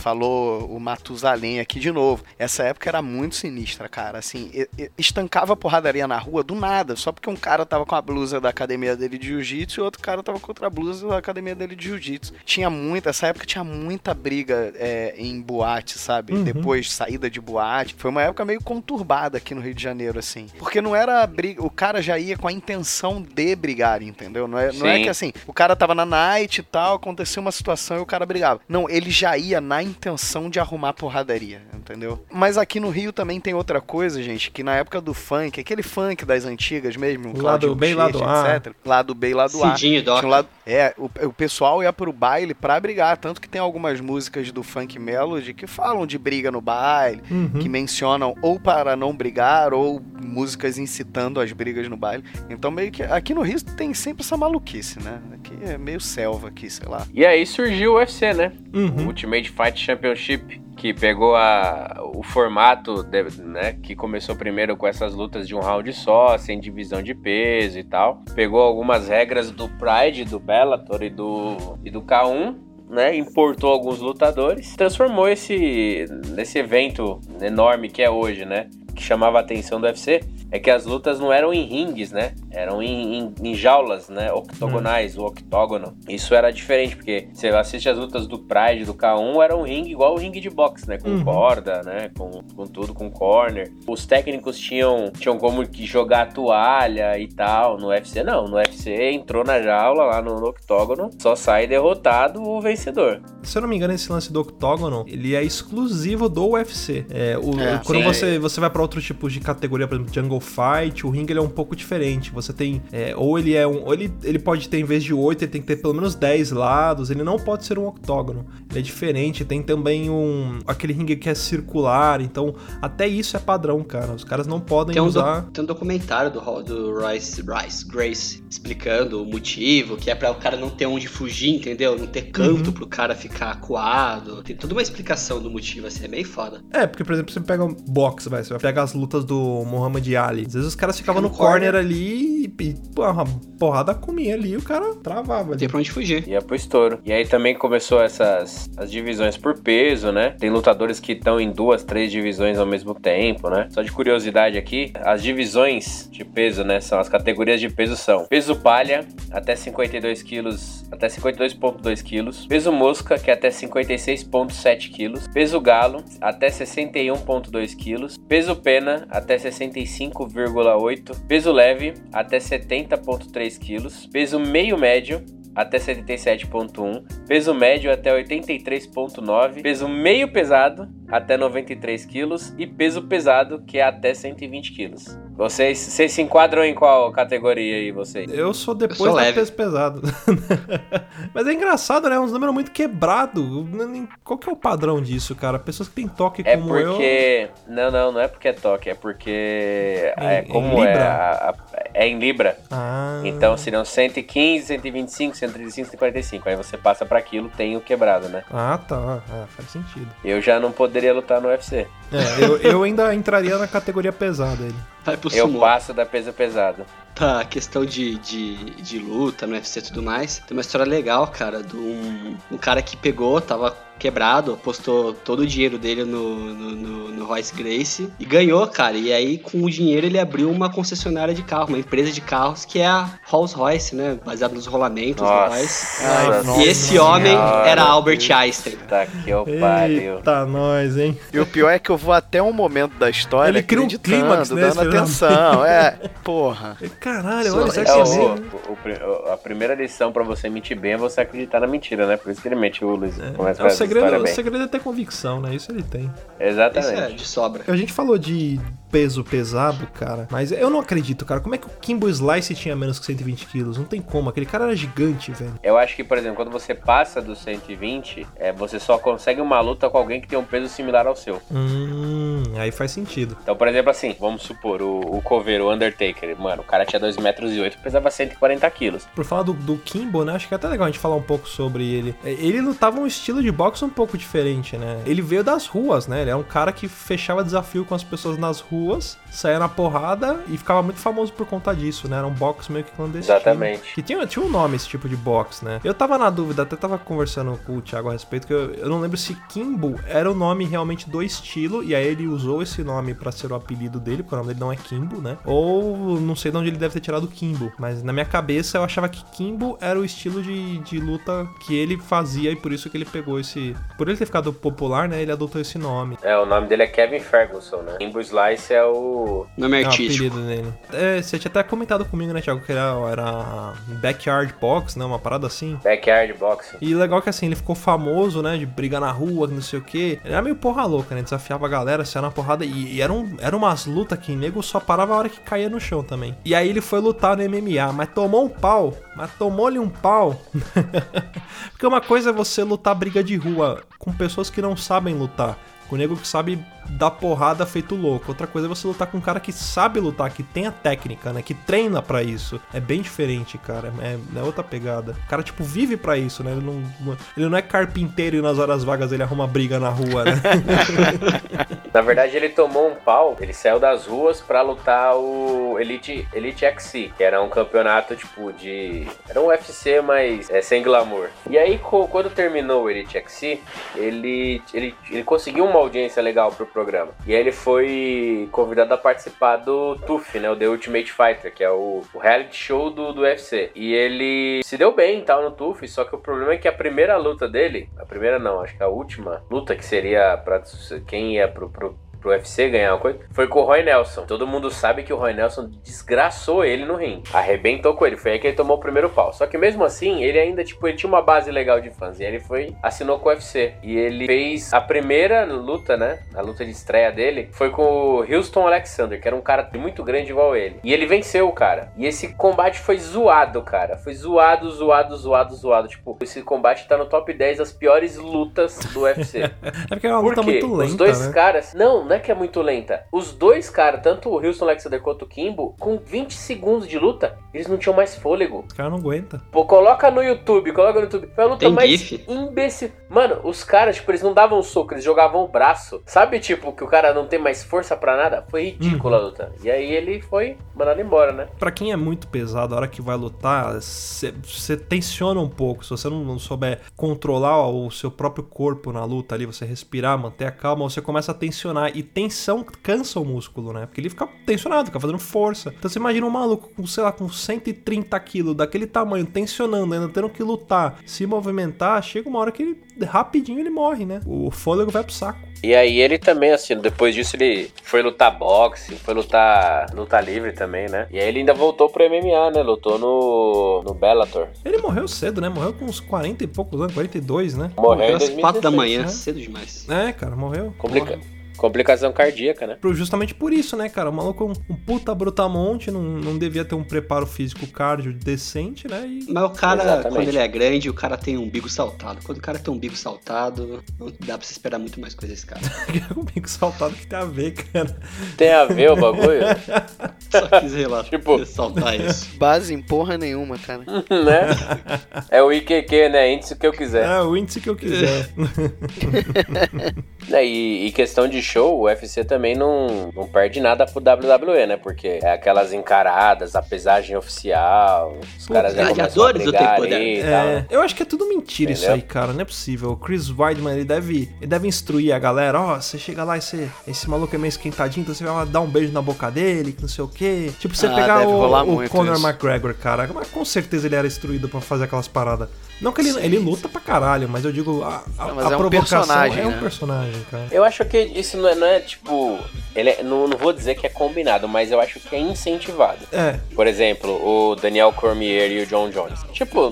S3: falou o Matusalém aqui de novo. Essa época era muito sinistra, cara. Assim, estancava a porradaria na rua do nada, só porque um cara tava com a blusa da academia dele de jiu-jitsu e outro cara tava com outra blusa da academia dele de jiu-jitsu. Tinha muita, essa época tinha muita briga eh, em boate, sabe?
S1: Uhum.
S3: Depois saída de boate. Foi uma época meio conturbada aqui no Rio de Janeiro, assim. Porque não era briga, o cara já ia com a intenção de brigar, entendeu? Não é, não é que assim, o cara tava na night e tal, aconteceu uma situação e o cara brigava. Não, ele já ia na intenção de arrumar porradaria, entendeu? Mas aqui no Rio também tem outra coisa, gente, que na época do funk, aquele funk das antigas mesmo,
S1: Lado B e lado A.
S3: etc. Lado B e lado A.
S2: Cidinho e Doc.
S3: Tinha um lado, é, o, o pessoal ia pro baile pra brigar, tanto que tem algumas músicas do funk melody que falam de briga no baile,
S1: Uhum.
S3: que mencionam ou para não brigar ou músicas incitando as brigas no baile. Então meio que aqui no Rio tem sempre essa maluquice, né? Aqui é meio selva aqui, sei lá.
S4: E aí surgiu o UFC, né? O
S1: Uhum.
S4: Ultimate Fight Championship, que pegou a, o formato, de- né, que começou primeiro com essas lutas de um round só, sem divisão de peso e tal. Pegou algumas regras do Pride, do Bellator e do, e do K1, né, importou alguns lutadores, transformou esse nesse evento enorme que é hoje, né? Que chamava a atenção do UFC é que as lutas não eram em rings, né? Eram em, em- em jaulas, né? Octogonais, o octógono. Isso era diferente, porque você assiste as lutas do Pride, do K1, era um ringue igual o ringue de boxe, né? Com
S1: Uhum.
S4: corda, né? Com, com tudo, com corner. Os técnicos tinham, tinham como que jogar a toalha e tal. No UFC, não. No UFC entrou na jaula lá no, no octógono, só sai derrotado o vencedor.
S1: Se eu não me engano, esse lance do octógono, ele é exclusivo do UFC. É, o-
S3: É,
S1: quando
S4: sim.
S1: você, você vai pra outros tipos de categoria, por exemplo, Jungle Fight, o ringue ele é um pouco diferente. Você tem, é, ou ele é um, ou ele, ele pode ter em vez de 8, ele tem que ter pelo menos 10 lados, ele não pode ser um octógono. Ele é diferente, tem também um aquele ringue que é circular, então até isso é padrão, cara. Os caras não podem
S2: Tem um,
S1: usar
S2: do- tem um documentário do, do Royce, Rice Grace explicando o motivo, que é pra o cara não ter onde fugir, entendeu? Não ter canto
S1: Uhum.
S2: pro cara ficar acuado. Tem toda uma explicação do motivo, assim, é bem foda.
S1: É, porque, por exemplo, você pega um boxe, vai, você vai pegar as lutas do Muhammad Ali. Às vezes os caras ficavam
S2: Fica
S1: no
S2: no
S1: corner,
S2: corner.
S1: ali e, e pô, uma porrada comia ali e o cara travava ali.
S2: tem pra onde fugir.
S4: Ia pro estouro. E aí também começou essas as divisões por peso, né? Tem lutadores que estão em duas, três divisões ao mesmo tempo, né? Só de curiosidade aqui, as divisões de peso, né? São as categorias de peso são peso palha até 52 quilos, até 52,2 quilos. Peso mosca, que é até 56,7 quilos. Peso galo, até 61,2 quilos. Peso pena, até 65,8. Peso leve, até 70,3 quilos. Peso meio médio, até 77,1. Peso médio até 83,9. Peso meio pesado até 93 quilos. E peso pesado, que é até 120 quilos. Vocês, vocês se enquadram em qual categoria aí, vocês?
S1: Eu sou depois
S2: Eu sou
S1: da
S2: leve.
S1: peso pesado. Mas é engraçado, né? Uns números muito quebrados. Qual que é o padrão disso, cara? Pessoas que têm toque
S4: É
S1: como eu.
S4: porque. Não, não, não é porque é toque, é porque.
S1: Em-
S4: é
S1: em
S4: como
S1: Libra?
S4: é. a- a- é em Libra.
S1: Ah.
S4: Então seriam 115, 125, 135, 145. Aí você passa pra aquilo, tem o quebrado, né?
S1: Ah, tá. Ah, faz sentido.
S4: Eu já não poderia lutar no UFC.
S1: É, eu, eu ainda entraria na categoria pesada ele.
S2: Vai pro
S4: Eu
S2: sumo.
S4: passo da peso pesado.
S2: Pra questão de, de, de luta no UFC e tudo mais, tem uma história legal, cara, de um, um cara que pegou, tava quebrado, apostou todo o dinheiro dele no, no, no, no Royce Grace e ganhou, cara. E aí, com o dinheiro, ele abriu uma concessionária de carro, uma empresa de carros que é a Rolls Royce, né? Baseado nos rolamentos do Royce.
S3: Ai,
S4: Nossa
S2: E esse homem
S4: Senhora.
S2: era Albert Einstein.
S4: Tá que eu pariu.
S1: Eita, nós, hein?
S3: E o pior é que eu vou até um momento da história
S1: Ele cria um clímax, né,
S3: dando atenção. É, porra.
S1: Caralho,
S2: Só-
S1: olha, será
S2: é
S1: que
S4: É,
S1: é
S4: o, o- o a primeira lição pra você mentir bem é você acreditar na mentira, né? Por isso que ele mente o Luiz. Começa
S1: É, o
S4: essa
S1: segredo, o segredo é ter convicção, né? Isso ele tem.
S2: Isso é
S4: Exatamente.
S2: de sobra.
S1: A gente falou de peso pesado, cara. Mas eu não acredito, cara. Como é que o Kimbo Slice tinha menos que 120 quilos? Não tem como. Aquele cara era gigante, velho.
S4: Eu acho que, por exemplo, quando você passa dos 120, é, você só consegue uma luta com alguém que tem um peso similar ao seu.
S1: Hum, aí faz sentido.
S4: Então, por exemplo, assim, vamos supor, o, o coveiro, o Undertaker, mano, o cara tinha 2 metros e 8, pesava 140 quilos.
S1: Por falar do, do Kimbo, né? Acho que é até legal a gente falar um pouco sobre ele. É, Ele lutava um estilo de boxe um pouco diferente, né? Ele veio das ruas, né? Ele é um cara que fechava desafio com as pessoas nas ruas, saía na porrada e ficava muito famoso por conta disso, né? Era um boxe meio que clandestino.
S4: Exatamente.
S1: Que tinha, tinha um nome esse tipo de boxe, né? Eu tava na dúvida, até tava conversando com o Thiago a respeito, que eu, eu não lembro se Kimbo era o nome realmente do estilo, e aí ele usou esse nome pra ser o apelido dele, porque o nome dele não é Kimbo, né? Ou não sei de onde ele deve ter tirado Kimbo, mas na minha cabeça eu achava que Kimbo era o estilo de, de luta que ele fazia e por isso que ele pegou esse. Por ele ter ficado popular, né? Ele adotou esse nome.
S4: É, o nome dele é Kevin Ferguson, né? Kimbo Slice é o.
S2: Nome
S1: É o
S2: artístico.
S1: apelido dele. É, você tinha até comentado comigo, né, Thiago, que era, era backyard box, né? Uma parada assim.
S4: Backyard Boxing.
S1: E legal que assim, ele ficou famoso, né? De brigar na rua, não sei o que. Ele era meio porra louca, né? Desafiava a galera, saia na porrada. E, e eram, eram umas lutas que nego só parava a hora que caía no chão também. E aí ele foi lutar no MMA, mas tomou um pau. Mas tomou-lhe um pau. Porque uma coisa é você lutar briga de rua com pessoas que não sabem lutar. Com nego que sabe dar porrada feito louco. Outra coisa é você lutar com um cara que sabe lutar, que tem a técnica, né? Que treina pra isso. É bem diferente, cara. É, é outra pegada. O cara, tipo, vive pra isso, né? Ele não- ele não é carpinteiro e nas horas vagas ele arruma briga na rua, né?
S4: Na verdade, ele tomou um pau, ele saiu das ruas pra lutar o Elite, Elite XC, que era um campeonato tipo de. Era um UFC, mas é, sem glamour. E aí, quando terminou o Elite XC, ele, ele, ele conseguiu uma audiência legal pro programa. E aí ele foi convidado a participar do TUF, né? O The Ultimate Fighter, que é o, o reality show do, do UFC. E ele se deu bem tal no TUF, só que o problema é que a primeira luta dele, a primeira não, acho que a última luta que seria pra quem ia pro, pro, pro UFC ganhar uma coisa, foi com o Roy Nelson. Todo mundo sabe que o Roy Nelson desgraçou ele no ringue. Arrebentou com ele. Foi aí que ele tomou o primeiro pau. Só que mesmo assim, ele ainda, tipo, ele tinha uma base legal de fãs. E aí ele foi, assinou com o UFC. E ele fez a primeira luta, né? A luta de estreia dele foi com o Houston Alexander, que era um cara muito grande igual ele. E ele venceu o cara. E esse combate foi zoado, cara. Foi zoado, zoado, zoado, zoado. Tipo, esse combate tá no top 10 das piores lutas do UFC.
S1: É porque é uma
S4: Por
S1: luta
S4: quê?
S1: muito lenta,
S4: Os dois
S1: né?
S4: caras. Não, não é que é muito lenta. Os dois caras, tanto o Houston Alexander quanto o Kimbo, com 20 segundos de luta, eles não tinham mais fôlego.
S1: O cara não aguenta.
S4: Pô, coloca no YouTube, coloca no YouTube. Foi a luta
S2: Tem
S4: mais
S2: gif?
S4: imbecil. Mano, os caras, tipo, eles não davam soco, eles jogavam o braço. Sabe, tipo, que o cara não tem mais força pra nada? Foi ridícula
S1: Uhum.
S4: a luta. E aí ele foi mandado embora, né?
S1: Pra quem é muito pesado, a hora que vai lutar, você tensiona um pouco. Se você não, não souber controlar o seu próprio corpo na luta ali, você respirar, manter a calma, você começa a tensionar. E tensão cansa o músculo, né? Porque ele fica tensionado, fica fazendo força. Então você imagina um maluco com, sei lá, com 130 quilos, daquele tamanho, tensionando, ainda tendo que lutar, se movimentar, chega uma hora que ele, rapidinho ele morre, né? O fôlego vai pro saco.
S4: E aí ele também, assim, depois disso ele foi lutar boxe, foi lutar luta livre também, né? E aí ele ainda voltou pro MMA, né? Lutou no, no Bellator.
S1: Ele morreu cedo, né? Morreu com uns 40 e poucos anos, 42, né?
S4: Morreu em
S2: Às 4 da
S4: 2016,
S2: manhã,
S1: né?
S2: cedo demais.
S1: É, cara, morreu.
S4: Complica... Complicação cardíaca, né?
S1: Justamente por isso, né, cara? O maluco é um, um puta brutamonte, não, não devia ter um preparo físico cardio decente, né? E
S2: Mas o cara,
S4: Exatamente.
S2: quando ele é grande, o cara tem um umbigo saltado. Quando o cara tem um umbigo saltado, não dá pra se esperar muito mais coisa desse cara.
S1: comigo saltado que tem a ver, cara.
S4: Tem a ver o bagulho,
S2: Só quis relatar,
S4: Tipo-
S2: ressaltar isso.
S3: Base em porra nenhuma, cara.
S4: né? É o IQQ, né? Índice que eu quiser.
S1: É, o índice que eu quiser.
S4: É, e, e questão de show, o UFC também não, não perde nada pro WWE, né? Porque é aquelas encaradas, a pesagem oficial, os caras já começam a
S2: gladiadores do
S4: brigar
S2: tempo
S4: ali
S1: É,
S4: né?
S1: eu acho que é tudo mentira isso
S4: Entendeu?
S1: aí, cara. Não é possível. O Chris Weidman, ele deve, ele deve instruir a galera. Ó, você chega lá e você. Esse maluco é meio esquentadinho, então você vai lá dar um beijo na boca dele, que não sei o quê. Tipo, você
S3: Ah,
S1: pegar o, o Conor
S3: isso.
S1: McGregor, cara. Mas com certeza ele era instruído pra fazer aquelas paradas. Não que ele, ele luta pra caralho, mas eu digo, a, a,
S3: Não, mas
S1: a
S3: é um
S1: provocação é um
S3: né?
S1: personagem, cara.
S4: Eu acho que isso não é, não é tipo. Ele é- não, não vou dizer que é combinado, mas eu acho que é incentivado.
S1: É,
S4: Por exemplo, o Daniel Cormier e o John Jones. Tipo,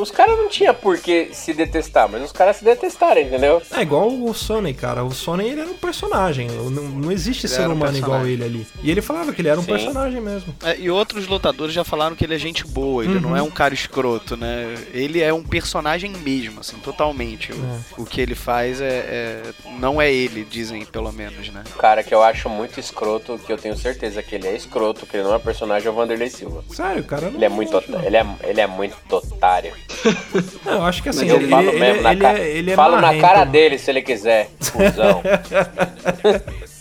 S4: os caras não tinham por que se detestar, mas os caras se detestaram, entendeu?
S1: é igual o Sony, cara. O Sony ele era um personagem. Não, não existe
S3: Ele
S1: ser
S3: um
S1: humano igual ele ali. E ele falava que ele era um
S4: Sim.
S1: personagem mesmo.
S3: É, e outros lutadores já falaram que ele é gente boa, ele
S1: Uhum.
S3: não é um cara escroto, né? Ele é um personagem mesmo, assim, totalmente. O, o que ele faz é, é- Não é ele, dizem pelo menos, né?
S4: O cara que eu acho muito escroto, que eu tenho certeza que ele é escroto, que ele não é personagem, é o Vanderlei Silva.
S1: Sério, cara.
S4: Ele é muito,
S1: não.
S4: ele é, ele é muito otário.
S1: Não, eu acho que assim,
S4: eu
S1: ele,
S4: falo
S1: ele-
S4: mesmo na
S1: ele
S4: cara.
S1: é, ele é
S4: falo na
S1: marrento,
S4: cara
S1: mano.
S4: dele se ele quiser. Cusão.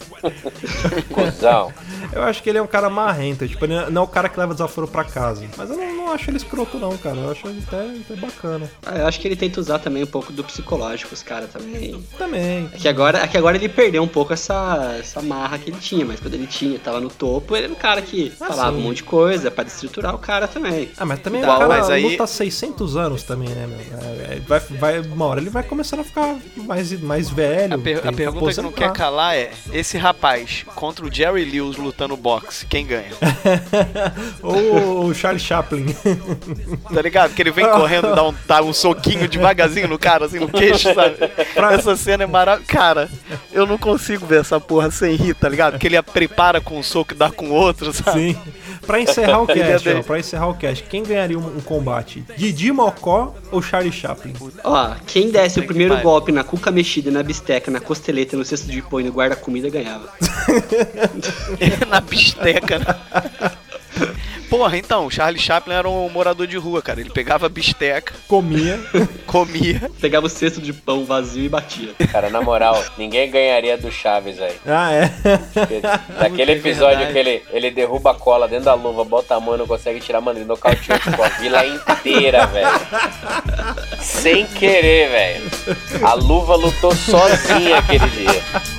S4: Cusão.
S1: Eu acho que ele é um cara marrento. Tipo, ele não é o cara que leva desaforo pra casa. Mas eu não, não acho ele escroto, não, cara. Eu acho ele até, até bacana.
S2: Ah, eu acho que ele tenta usar também um pouco do psicológico, os caras também.
S1: Também.
S2: É que, agora, é que agora ele perdeu um pouco essa, essa marra que ele tinha, mas quando ele tinha, tava no topo, ele era um cara que
S1: Ah,
S2: falava
S1: sim.
S2: um monte de coisa pra destruturar o cara também.
S1: Ah, mas também
S3: Igual,
S1: o cara
S3: mas aí-
S1: luta há 600 anos também, né, meu? É, é, vai, vai, uma hora ele vai começando a ficar mais, mais velho.
S3: A, per- a pergunta que não quer calar é: esse rapaz contra o Jerry Lewis lutando boxe, quem ganha?
S1: Ou o Charlie Chaplin.
S3: Tá ligado? Que ele vem correndo e dá um, dá um soquinho devagarzinho no cara, assim, no queixo, sabe? Essa cena é maravilhosa. Cara, eu não consigo ver essa porra sem rir, tá ligado? Que ele a prepara com um soco e dá com outro, sabe?
S1: Sim. Pra encerrar o cast, ó, pra encerrar o cast, quem ganharia um, um combate? Didi Mocó ou Charlie Chaplin?
S2: Ó, quem desse o primeiro golpe na cuca mexida, na bisteca, na costeleta, no cesto de pão e no guarda-comida ganhava.
S3: Na bisteca, né? Porra, então, o Charlie Chaplin era um morador de rua, cara. Ele pegava a bisteca,
S1: Comia.
S3: comia.
S2: Pegava o cesto de pão vazio e batia.
S4: Cara, na moral, ninguém ganharia do Chaves, velho.
S1: Ah, é.
S3: É
S4: episódio
S3: verdade.
S4: que ele, ele derruba a cola dentro da luva, bota a mão e não consegue tirar, mano, ele nocauteou tipo, a vila inteira, velho. Sem querer, velho. A luva lutou sozinha aquele dia.